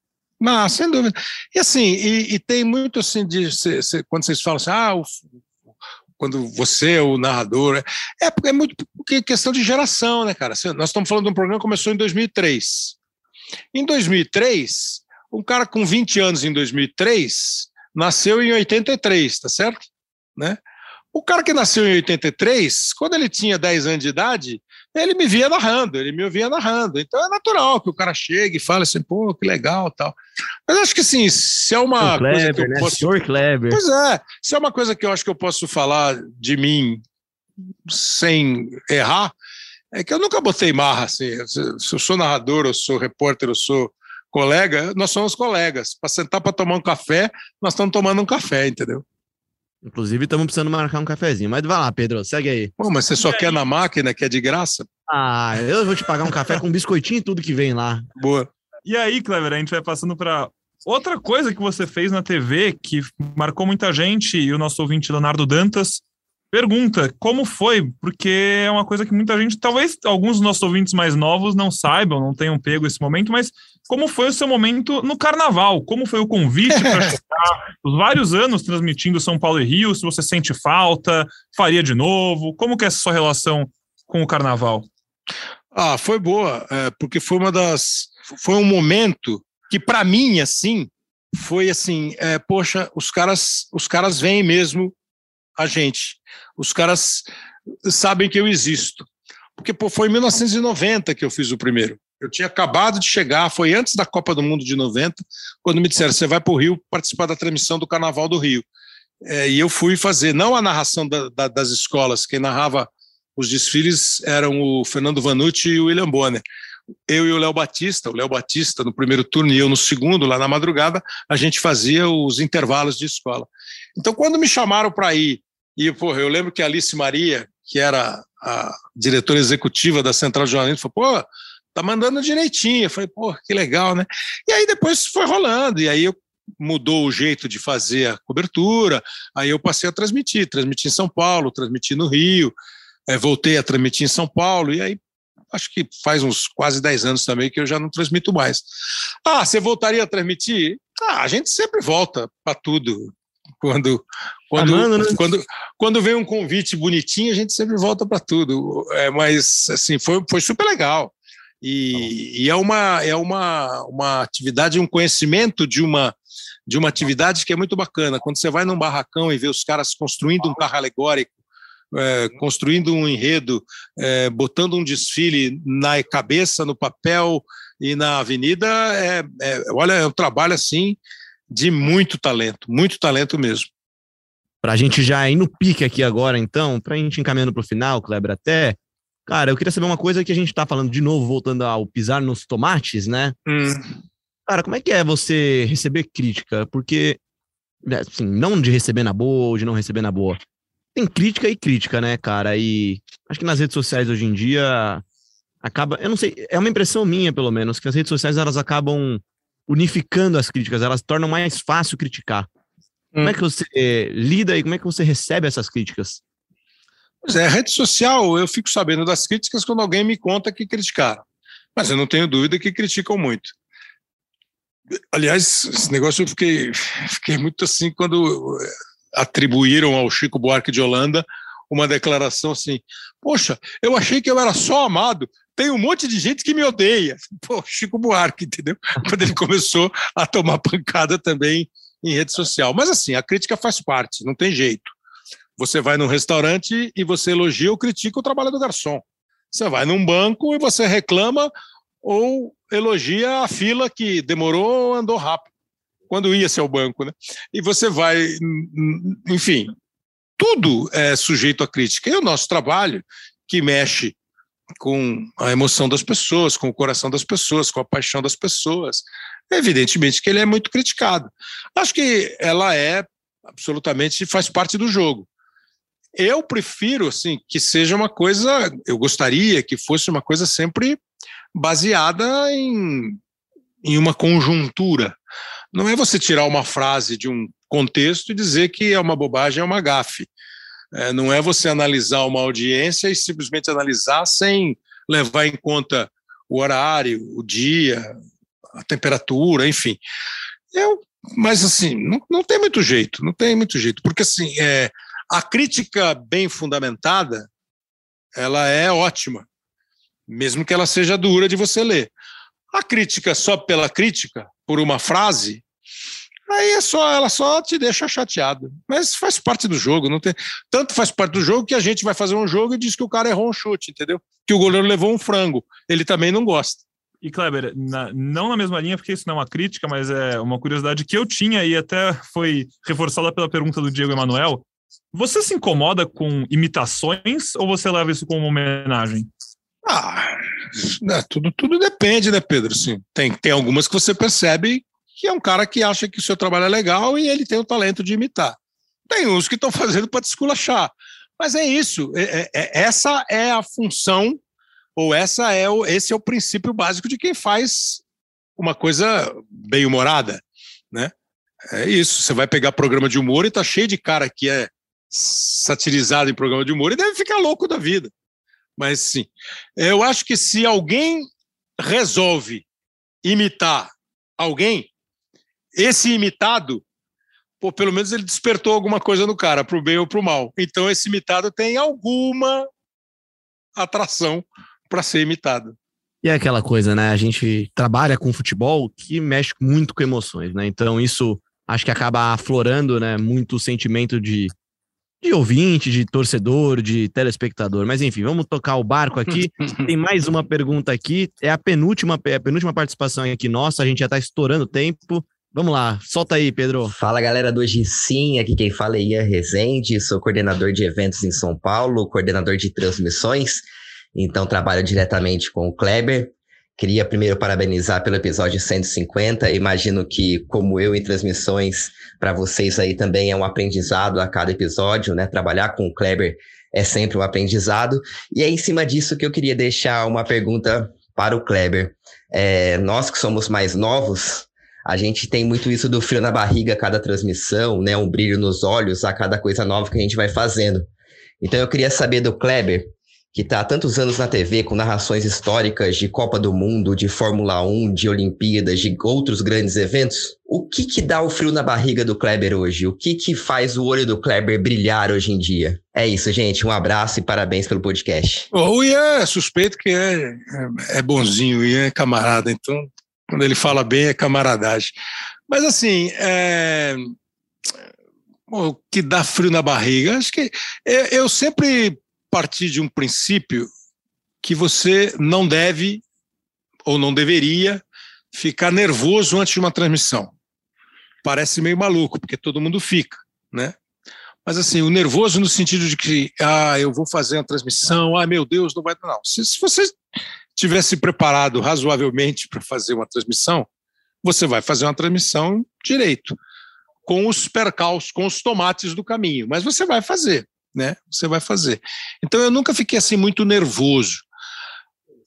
Não, sem dúvida. E assim, e, e tem muito assim de se, se, quando vocês falam assim, ah, o, quando você, o narrador, é, é muito porque questão de geração, né, cara? Nós estamos falando de um programa que começou em 2003. Em 2003, um cara com 20 anos em 2003 nasceu em 83, tá certo? Né? O cara que nasceu em 83, quando ele tinha 10 anos de idade, ele me via narrando, ele me ouvia narrando. Então é natural que o cara chegue e fale assim, pô, que legal tal. Mas acho que sim, se é uma Kleber, coisa que eu né? posso. Senhor Kleber. Pois é, se é uma coisa que eu acho que eu posso falar de mim sem errar, é que eu nunca botei marra assim. Se eu sou narrador, eu sou repórter, eu sou colega, nós somos colegas. Para sentar para tomar um café, nós estamos tomando um café, entendeu? Inclusive, estamos precisando marcar um cafezinho. Mas vai lá, Pedro, segue aí. Pô, mas você só quer na máquina, que é de graça? Ah, eu vou te pagar um café com biscoitinho e tudo que vem lá. Boa. E aí, Clever, a gente vai passando para outra coisa que você fez na TV que marcou muita gente e o nosso ouvinte Leonardo Dantas pergunta como foi, porque é uma coisa que muita gente, talvez alguns dos nossos ouvintes mais novos não saibam, não tenham pego esse momento, mas como foi o seu momento no carnaval? Como foi o convite para chegar? Os vários anos transmitindo São Paulo e Rio, se você sente falta, faria de novo? Como que é essa sua relação com o carnaval? Ah, foi boa, é, porque foi uma das. Foi um momento que, para mim, assim, foi assim: é, poxa, os caras, os caras veem mesmo a gente. Os caras sabem que eu existo. Porque pô, foi em 1990 que eu fiz o primeiro. Eu tinha acabado de chegar, foi antes da Copa do Mundo de 90, quando me disseram: você vai para o Rio participar da transmissão do Carnaval do Rio. É, e eu fui fazer, não a narração da, da, das escolas, quem narrava os desfiles eram o Fernando Vanucci e o William Bonner. Eu e o Léo Batista, o Léo Batista no primeiro turno e eu no segundo, lá na madrugada, a gente fazia os intervalos de escola. Então, quando me chamaram para ir e, porra, eu lembro que a Alice Maria, que era a diretora executiva da Central Jornalismo, falou, pô, tá mandando direitinho. Eu falei, pô, que legal, né? E aí depois foi rolando, e aí eu mudou o jeito de fazer a cobertura, aí eu passei a transmitir, transmiti em São Paulo, transmiti no Rio, é, voltei a transmitir em São Paulo, e aí acho que faz uns quase 10 anos também que eu já não transmito mais. Ah, você voltaria a transmitir? Ah, a gente sempre volta para tudo quando quando, Amando, né? quando, quando vem um convite bonitinho, a gente sempre volta para tudo. É, mas assim, foi, foi super legal. E, e, é, uma, é uma, uma atividade, um conhecimento de uma, de uma atividade que é muito bacana. Quando você vai num barracão e vê os caras construindo um carro alegórico, é, construindo um enredo, é, botando um desfile na cabeça, no papel e na avenida, é, é olha, é um trabalho assim de muito talento, muito talento mesmo. Para a gente já ir no pique aqui agora, então, para a gente encaminhando para o final, Kleber, até, cara, eu queria saber uma coisa que a gente está falando de novo, voltando ao pisar nos tomates, né? Hum. Cara, como é que é você receber crítica? Porque, né, assim, não de receber na boa ou de não receber na boa. Tem crítica e crítica, né, cara? E acho que nas redes sociais hoje em dia acaba, eu não sei, é uma impressão minha, pelo menos, que as redes sociais elas acabam unificando as críticas, elas tornam mais fácil criticar. Hum. Como é hum. que você lida e como é que você recebe essas críticas? Pois é, rede social, eu fico sabendo das críticas quando alguém me conta que criticaram. Mas eu não tenho dúvida que criticam muito. Aliás, esse negócio eu fiquei, fiquei muito assim quando atribuíram ao Chico Buarque de Holanda uma declaração assim: Poxa, eu achei que eu era só amado, tem um monte de gente que me odeia. Pô, Chico Buarque, entendeu? Quando ele começou a tomar pancada também em rede social. Mas assim, a crítica faz parte, não tem jeito. Você vai num restaurante e você elogia ou critica o trabalho do garçom. Você vai num banco e você reclama ou elogia a fila que demorou ou andou rápido, quando ia ser o banco, né? E você vai, enfim, tudo é sujeito à crítica. E o nosso trabalho, que mexe com a emoção das pessoas, com o coração das pessoas, com a paixão das pessoas, evidentemente que ele é muito criticado. Acho que ela é absolutamente faz parte do jogo. Eu prefiro assim que seja uma coisa, eu gostaria que fosse uma coisa sempre baseada em, em uma conjuntura. Não é você tirar uma frase de um contexto e dizer que é uma bobagem, é uma gafe. É, não é você analisar uma audiência e simplesmente analisar sem levar em conta o horário, o dia, a temperatura, enfim. Eu, mas assim, não, não tem muito jeito, não tem muito jeito, porque assim, é, a crítica bem fundamentada, ela é ótima, mesmo que ela seja dura de você ler. A crítica só pela crítica, por uma frase, Aí é só, ela só te deixa chateado. Mas faz parte do jogo, não tem. Tanto faz parte do jogo que a gente vai fazer um jogo e diz que o cara errou um chute, entendeu? Que o goleiro levou um frango. Ele também não gosta. E Kleber, na, não na mesma linha, porque isso não é uma crítica, mas é uma curiosidade que eu tinha e até foi reforçada pela pergunta do Diego Emanuel. Você se incomoda com imitações ou você leva isso como homenagem? Ah, né, tudo, tudo depende, né, Pedro? Sim, tem, tem algumas que você percebe que é um cara que acha que o seu trabalho é legal e ele tem o talento de imitar. Tem uns que estão fazendo para desculachar. Mas é isso. É, é, é, essa é a função, ou essa é o, esse é o princípio básico de quem faz uma coisa bem humorada, né? É isso. Você vai pegar programa de humor e tá cheio de cara que é satirizado em programa de humor e deve ficar louco da vida. Mas sim, eu acho que se alguém resolve imitar alguém, esse imitado, pô, pelo menos ele despertou alguma coisa no cara, para o bem ou para o mal. Então esse imitado tem alguma atração para ser imitado. E é aquela coisa, né? A gente trabalha com futebol que mexe muito com emoções, né? Então isso acho que acaba aflorando, né, muito o sentimento de, de ouvinte, de torcedor, de telespectador. Mas enfim, vamos tocar o barco aqui. Tem mais uma pergunta aqui, é a penúltima, é a penúltima participação aqui nossa, a gente já está estourando o tempo. Vamos lá, solta aí, Pedro. Fala galera do Hoje Sim, aqui quem fala é Ian Rezende, sou coordenador de eventos em São Paulo, coordenador de transmissões, então trabalho diretamente com o Kleber. Queria primeiro parabenizar pelo episódio 150. Imagino que, como eu em transmissões, para vocês aí também é um aprendizado a cada episódio, né? Trabalhar com o Kleber é sempre um aprendizado. E é em cima disso que eu queria deixar uma pergunta para o Kleber. É, nós que somos mais novos, a gente tem muito isso do frio na barriga a cada transmissão, né? Um brilho nos olhos a cada coisa nova que a gente vai fazendo. Então eu queria saber do Kleber, que está há tantos anos na TV com narrações históricas de Copa do Mundo, de Fórmula 1, de Olimpíadas, de outros grandes eventos, o que que dá o frio na barriga do Kleber hoje? O que que faz o olho do Kleber brilhar hoje em dia? É isso, gente. Um abraço e parabéns pelo podcast. O Ian é suspeito que é, é, é bonzinho, o Ian é camarada, então quando ele fala bem, é camaradagem. Mas assim, é... o que dá frio na barriga, acho que eu sempre parti de um princípio que você não deve ou não deveria ficar nervoso antes de uma transmissão. Parece meio maluco, porque todo mundo fica, né? Mas assim, o nervoso no sentido de que, ah, eu vou fazer uma transmissão, ah, meu Deus, não vai. Não. Se, se você tivesse preparado razoavelmente para fazer uma transmissão, você vai fazer uma transmissão direito, com os percalços, com os tomates do caminho, mas você vai fazer, né? Você vai fazer. Então eu nunca fiquei assim muito nervoso.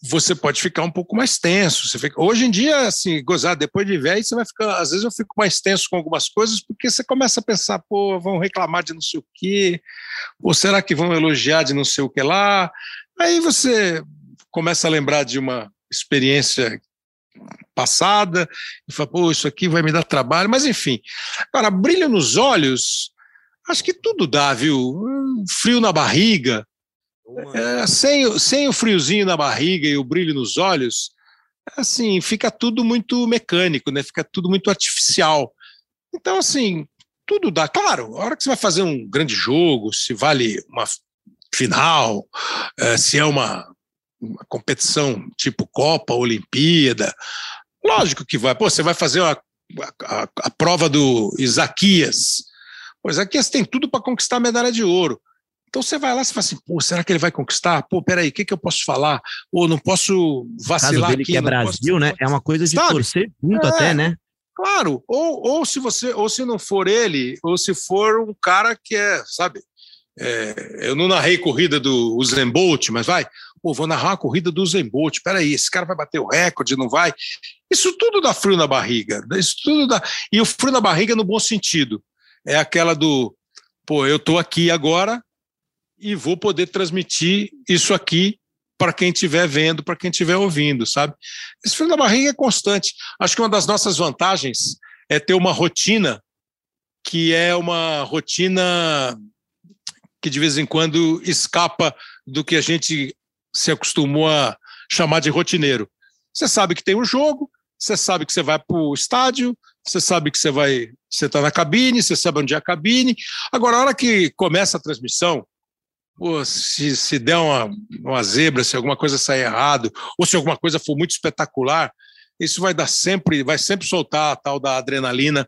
Você pode ficar um pouco mais tenso. Você fica... Hoje em dia, assim, gozar, depois de velho, você vai ficar. Às vezes eu fico mais tenso com algumas coisas, porque você começa a pensar, pô, vão reclamar de não sei o quê, ou será que vão elogiar de não sei o que lá? Aí você começa a lembrar de uma experiência passada e fala, pô, isso aqui vai me dar trabalho, mas enfim. Agora, brilho nos olhos, Acho que tudo dá, viu? Frio na barriga. É, sem, sem o friozinho na barriga e o brilho nos olhos, assim, fica tudo muito mecânico, né? Fica tudo muito artificial. Então, assim, tudo dá. Claro, a hora que você vai fazer um grande jogo, se vale uma final, é, se é uma, uma competição tipo Copa, Olimpíada, lógico que vai. Pô, você vai fazer a, a, a prova do Isaquias, Pois Isaquias tem tudo para conquistar a medalha de ouro. Então você vai lá e fala assim, pô, será que ele vai conquistar? Pô, peraí, o que, que eu posso falar? Ou não posso vacilar aqui. Que é Brasil, posso... né? É uma coisa de Sabe? torcer junto é, até, né? Claro. Ou, ou se você, ou se não for ele, ou se for um cara que é, sabe? É, eu não narrei corrida do Usain Bolt, mas vai. Pô, vou narrar a corrida do Usain Bolt. Peraí, esse cara vai bater o recorde, não vai? Isso tudo dá frio na barriga. Isso tudo dá. E o frio na barriga no bom sentido é aquela do, pô, eu estou aqui agora e vou poder transmitir isso aqui para quem estiver vendo, para quem estiver ouvindo, sabe? Esse frio na barriga é constante. Acho que uma das nossas vantagens é ter uma rotina que é uma rotina que de vez em quando escapa do que a gente se acostumou a chamar de rotineiro. Você sabe que tem um jogo, você sabe que você vai para o estádio, você sabe que você vai, você está na cabine, você sabe onde é a cabine. Agora, a hora que começa a transmissão, pô, se, se der uma, uma zebra, se alguma coisa sair errado, ou se alguma coisa for muito espetacular, isso vai dar sempre, vai sempre soltar a tal da adrenalina,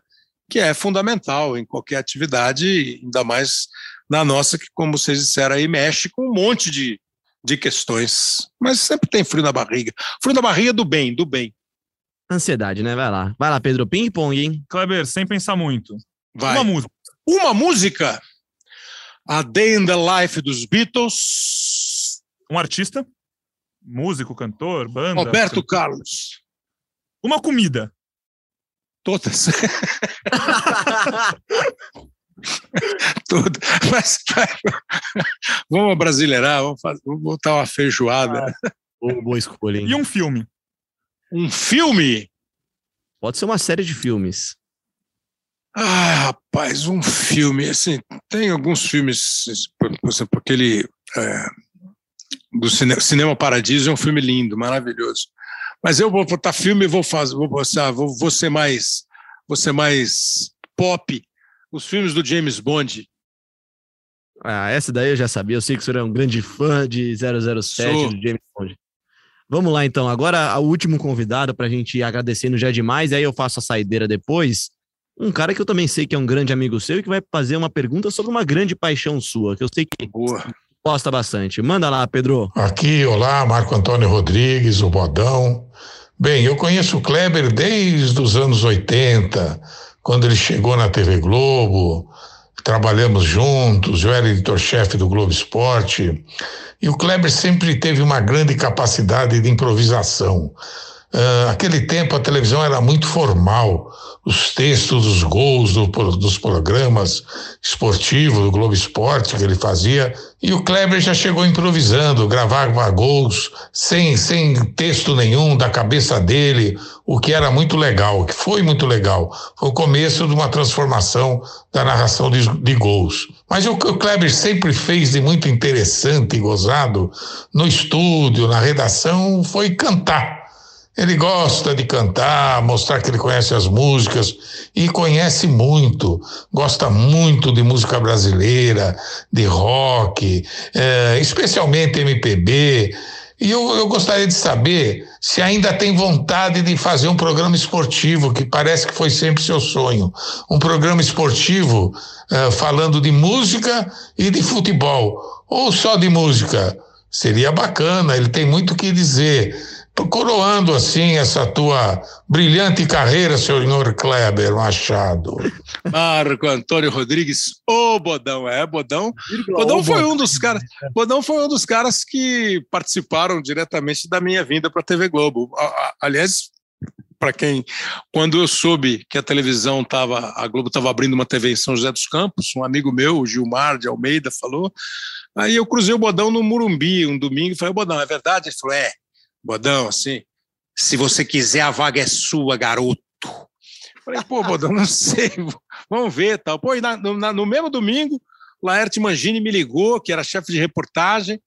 que é fundamental em qualquer atividade, ainda mais na nossa, que, como vocês disseram aí, mexe com um monte de, de questões. Mas sempre tem frio na barriga. Frio na barriga do bem, do bem. Ansiedade, né? Vai lá. Vai lá, Pedro. Ping-pong, hein? Kleber, sem pensar muito. Vai. Uma música. Uma música. A Day in the Life dos Beatles. Um artista. Músico, cantor, banda. Roberto cantor. Carlos. Uma comida. Todas. Tudo. Mas, vamos brasileirar, vamos, fazer, vamos botar uma feijoada. Ah, boa escolha, hein? E um filme. Um filme? Pode ser uma série de filmes. Ah, rapaz, um filme. Assim, tem alguns filmes, por exemplo, aquele é, do Cine, Cinema Paradiso é um filme lindo, maravilhoso. Mas eu vou botar filme e vou fazer, vou, botar, vou, vou ser mais, vou ser mais pop. Os filmes do James Bond. Ah, essa daí eu já sabia. Eu sei que o senhor é um grande fã de 007 Sou. do James Bond. Vamos lá, então. Agora, o último convidado para a gente ir agradecendo já demais, aí eu faço a saideira depois. Um cara que eu também sei que é um grande amigo seu e que vai fazer uma pergunta sobre uma grande paixão sua, que eu sei que Boa. gosta bastante. Manda lá, Pedro. Aqui, olá, Marco Antônio Rodrigues, o Bodão. Bem, eu conheço o Kleber desde os anos 80, quando ele chegou na TV Globo, trabalhamos juntos, eu era editor-chefe do Globo Esporte. E o Kleber sempre teve uma grande capacidade de improvisação. Uh, aquele tempo a televisão era muito formal, os textos dos gols do, dos programas esportivos, do Globo Esporte que ele fazia, e o Kleber já chegou improvisando, gravava gols sem, sem texto nenhum, da cabeça dele, o que era muito legal, que foi muito legal. Foi o começo de uma transformação da narração de, de gols. Mas o que o Kleber sempre fez de muito interessante e gozado no estúdio, na redação, foi cantar ele gosta de cantar, mostrar que ele conhece as músicas e conhece muito, gosta muito de música brasileira, de rock, é, especialmente MPB. E eu, eu gostaria de saber se ainda tem vontade de fazer um programa esportivo, que parece que foi sempre seu sonho. Um programa esportivo uh, falando de música e de futebol, ou só de música. Seria bacana, ele tem muito o que dizer coroando assim essa tua brilhante carreira, senhor Kleber Machado. Marco Antônio Rodrigues, ô Bodão, é, Bodão. Bodão foi um dos caras, Bodão foi um dos caras que participaram diretamente da minha vinda para a TV Globo. Aliás, para quem, quando eu soube que a televisão estava, a Globo estava abrindo uma TV em São José dos Campos, um amigo meu, o Gilmar de Almeida, falou. Aí eu cruzei o Bodão no Murumbi um domingo e falei, Bodão, é verdade? Ele falou, é. Bodão, assim, se você quiser, a vaga é sua, garoto. Falei, pô, Bodão, não sei, vamos ver tal. Pô, e na, no, no mesmo domingo, Laerte Mangini me ligou, que era chefe de reportagem,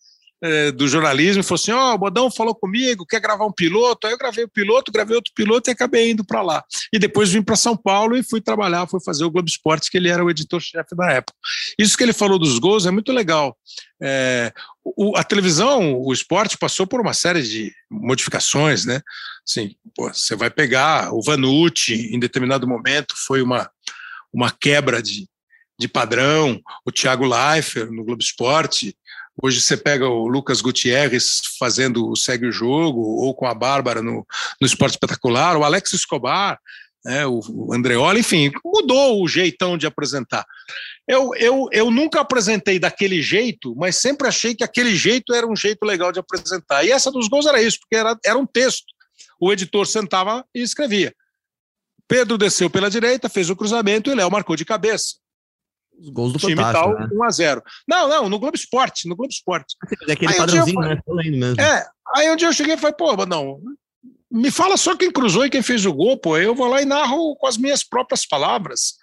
é, do jornalismo e falou assim: Ó, oh, o Bodão falou comigo, quer gravar um piloto? Aí eu gravei o piloto, gravei outro piloto e acabei indo para lá. E depois vim para São Paulo e fui trabalhar, fui fazer o Globo Esporte, que ele era o editor-chefe da época. Isso que ele falou dos gols é muito legal. É, o, a televisão, o esporte, passou por uma série de modificações, né? Assim, pô, você vai pegar o Vanucci, em determinado momento, foi uma, uma quebra de, de padrão, o Thiago Leifert no Globo Esporte, Hoje você pega o Lucas Gutierrez fazendo o Segue o Jogo, ou com a Bárbara no, no Esporte Espetacular, o Alex Escobar, né, o, Andreoli, enfim, mudou o jeitão de apresentar. Eu, eu, eu nunca apresentei daquele jeito, mas sempre achei que aquele jeito era um jeito legal de apresentar. E essa dos gols era isso, porque era, era um texto. O editor sentava e escrevia. Pedro desceu pela direita, fez o cruzamento e Léo marcou de cabeça. Os gols do time Fantástico, tal, né? 1x0. Não, não, no Globo Esporte, no Globo Esporte. É aquele Aí um dia padrãozinho, eu né? Tô lendo mesmo. É, aí um dia eu cheguei e falei, pô, não, me fala só quem cruzou e quem fez o gol, pô, eu vou lá e narro com as minhas próprias palavras.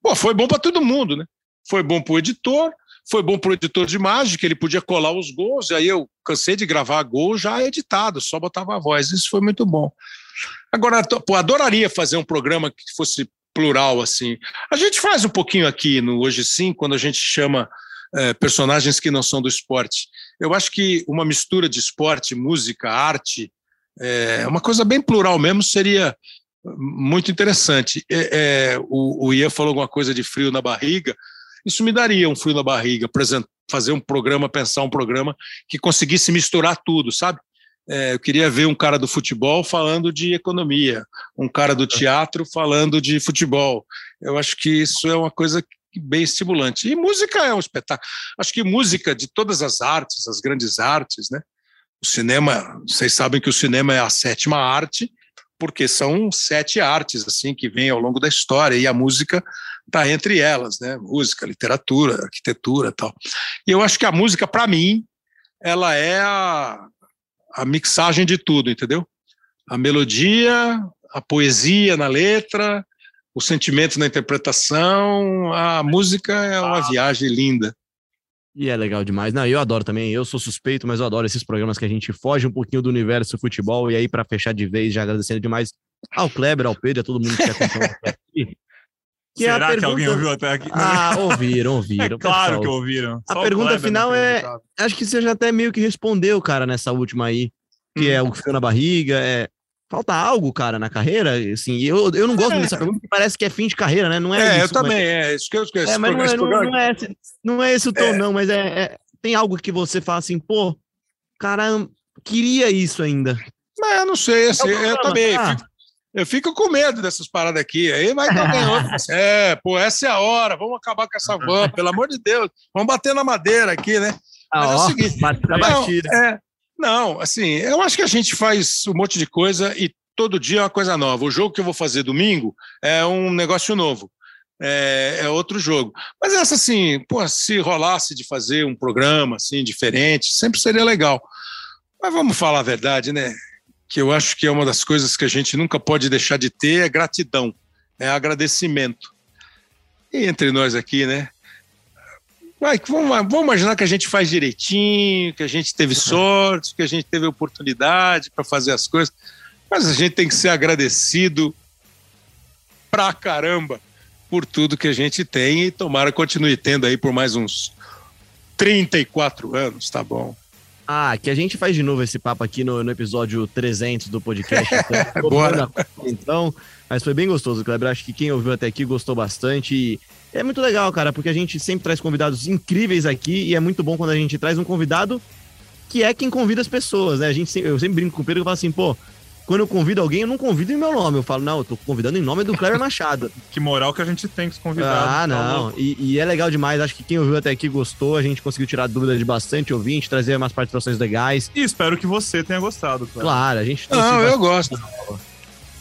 Pô, foi bom para todo mundo, né? Foi bom para o editor, foi bom para o editor de imagem, que ele podia colar os gols, e aí eu cansei de gravar gol já editado, só botava a voz, isso foi muito bom. Agora, pô, adoraria fazer um programa que fosse plural, assim. A gente faz um pouquinho aqui no Hoje Sim, quando a gente chama é, personagens que não são do esporte. Eu acho que uma mistura de esporte, música, arte, é, uma coisa bem plural mesmo seria muito interessante. É, é, o, o Ian falou alguma coisa de frio na barriga, isso me daria um frio na barriga, exemplo, fazer um programa, pensar um programa que conseguisse misturar tudo, sabe? É, eu queria ver um cara do futebol falando de economia, um cara do teatro falando de futebol. Eu acho que isso é uma coisa bem estimulante. E música é um espetáculo. Acho que música de todas as artes, as grandes artes, né? O cinema, vocês sabem que o cinema é a sétima arte, porque são sete artes assim que vêm ao longo da história e a música está entre elas, né? Música, literatura, arquitetura, tal. E eu acho que a música, para mim, ela é a, a mixagem de tudo, entendeu? A melodia, a poesia na letra, o sentimento na interpretação, a música é uma ah. viagem linda. E é legal demais. Não, eu adoro também. Eu sou suspeito, mas eu adoro esses programas que a gente foge um pouquinho do universo do futebol. E aí, para fechar de vez, já agradecendo demais ao Kleber, ao Pedro, a todo mundo que acompanhou Que é Será pergunta... que alguém ouviu até aqui? Ah, ouviram, ouviram. É claro que ouviram. Só a pergunta final é. Acho que você já até meio que respondeu, cara, nessa última aí. Que hum. é o que ficou na barriga. É... Falta algo, cara, na carreira? Assim, eu, eu não gosto é. dessa pergunta, porque parece que é fim de carreira, né? Não é, é isso, eu também, é isso que eu esqueço. É, mas não é, não, não, é esse, não é esse o tom, é. não, mas é, é, tem algo que você fala assim, pô, cara, queria isso ainda. Mas eu não sei, assim, é eu também. Ah. Fico, eu fico com medo dessas paradas aqui. Aí vai alguém outro. É, pô, essa é a hora, vamos acabar com essa van, pelo amor de Deus. Vamos bater na madeira aqui, né? Ah, Mas ó, é o seguinte. Não, é, não, assim, eu acho que a gente faz um monte de coisa e todo dia é uma coisa nova. O jogo que eu vou fazer domingo é um negócio novo. É, é, outro jogo. Mas essa, assim, pô, se rolasse de fazer um programa assim diferente, sempre seria legal. Mas vamos falar a verdade, né? Que eu acho que é uma das coisas que a gente nunca pode deixar de ter é gratidão, é agradecimento. E entre nós aqui, né? Vai, vamos, vamos imaginar que a gente faz direitinho, que a gente teve uhum. sorte, que a gente teve oportunidade para fazer as coisas, mas a gente tem que ser agradecido pra caramba por tudo que a gente tem e tomara continue tendo aí por mais uns 34 anos, tá bom? Ah, que a gente faz de novo esse papo aqui no, no episódio 300 do podcast. Então, Bora. Então, mas foi bem gostoso, Kleber. Acho que quem ouviu até aqui gostou bastante. E é muito legal, cara, porque a gente sempre traz convidados incríveis aqui e é muito bom quando a gente traz um convidado que é quem convida as pessoas, né? A gente, eu sempre brinco com o Pedro e falo assim, pô, quando eu convido alguém, eu não convido em meu nome. Eu falo, não, eu tô convidando em nome do Cleber Machado. que moral que a gente tem com os convidados. Ah, tá não. E, e, é legal demais. Acho que quem ouviu até aqui gostou. A gente conseguiu tirar dúvidas de bastante ouvinte, trazer umas participações legais. E espero que você tenha gostado, Claro, claro a gente... Não, eu gosto.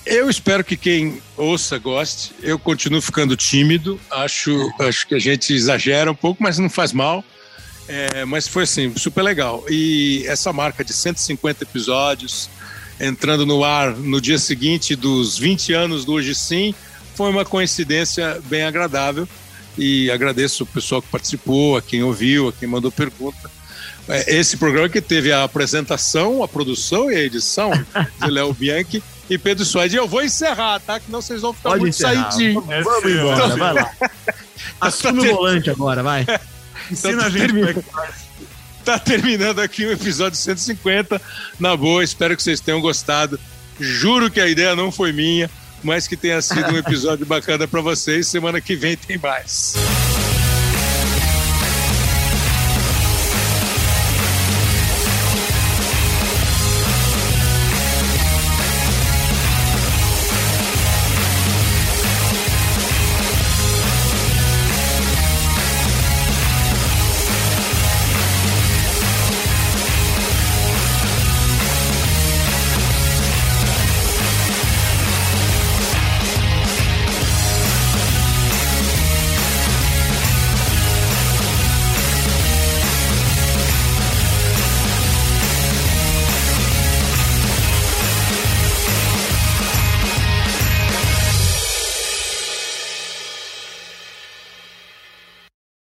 Eu espero que quem ouça goste. Eu continuo ficando tímido. Acho, acho que a gente exagera um pouco, mas não faz mal. É, mas foi assim, super legal. E essa marca de 150 episódios entrando no ar no dia seguinte dos 20 anos do Hoje Sim, foi uma coincidência bem agradável e agradeço o pessoal que participou, a quem ouviu, a quem mandou pergunta. É, esse programa que teve a apresentação, a produção e a edição de Léo Bianchi e Pedro Suede. Eu vou encerrar, tá? Que não vocês vão ficar Pode muito encerrar. saidinhos. Vamos embora, vai lá. Assume o volante agora, vai. Ensina tá a gente como é que faz. Tá terminando aqui o episódio 150. Na boa, espero que vocês tenham gostado. Juro que a ideia não foi minha, mas que tenha sido um episódio bacana para vocês. Semana que vem tem mais.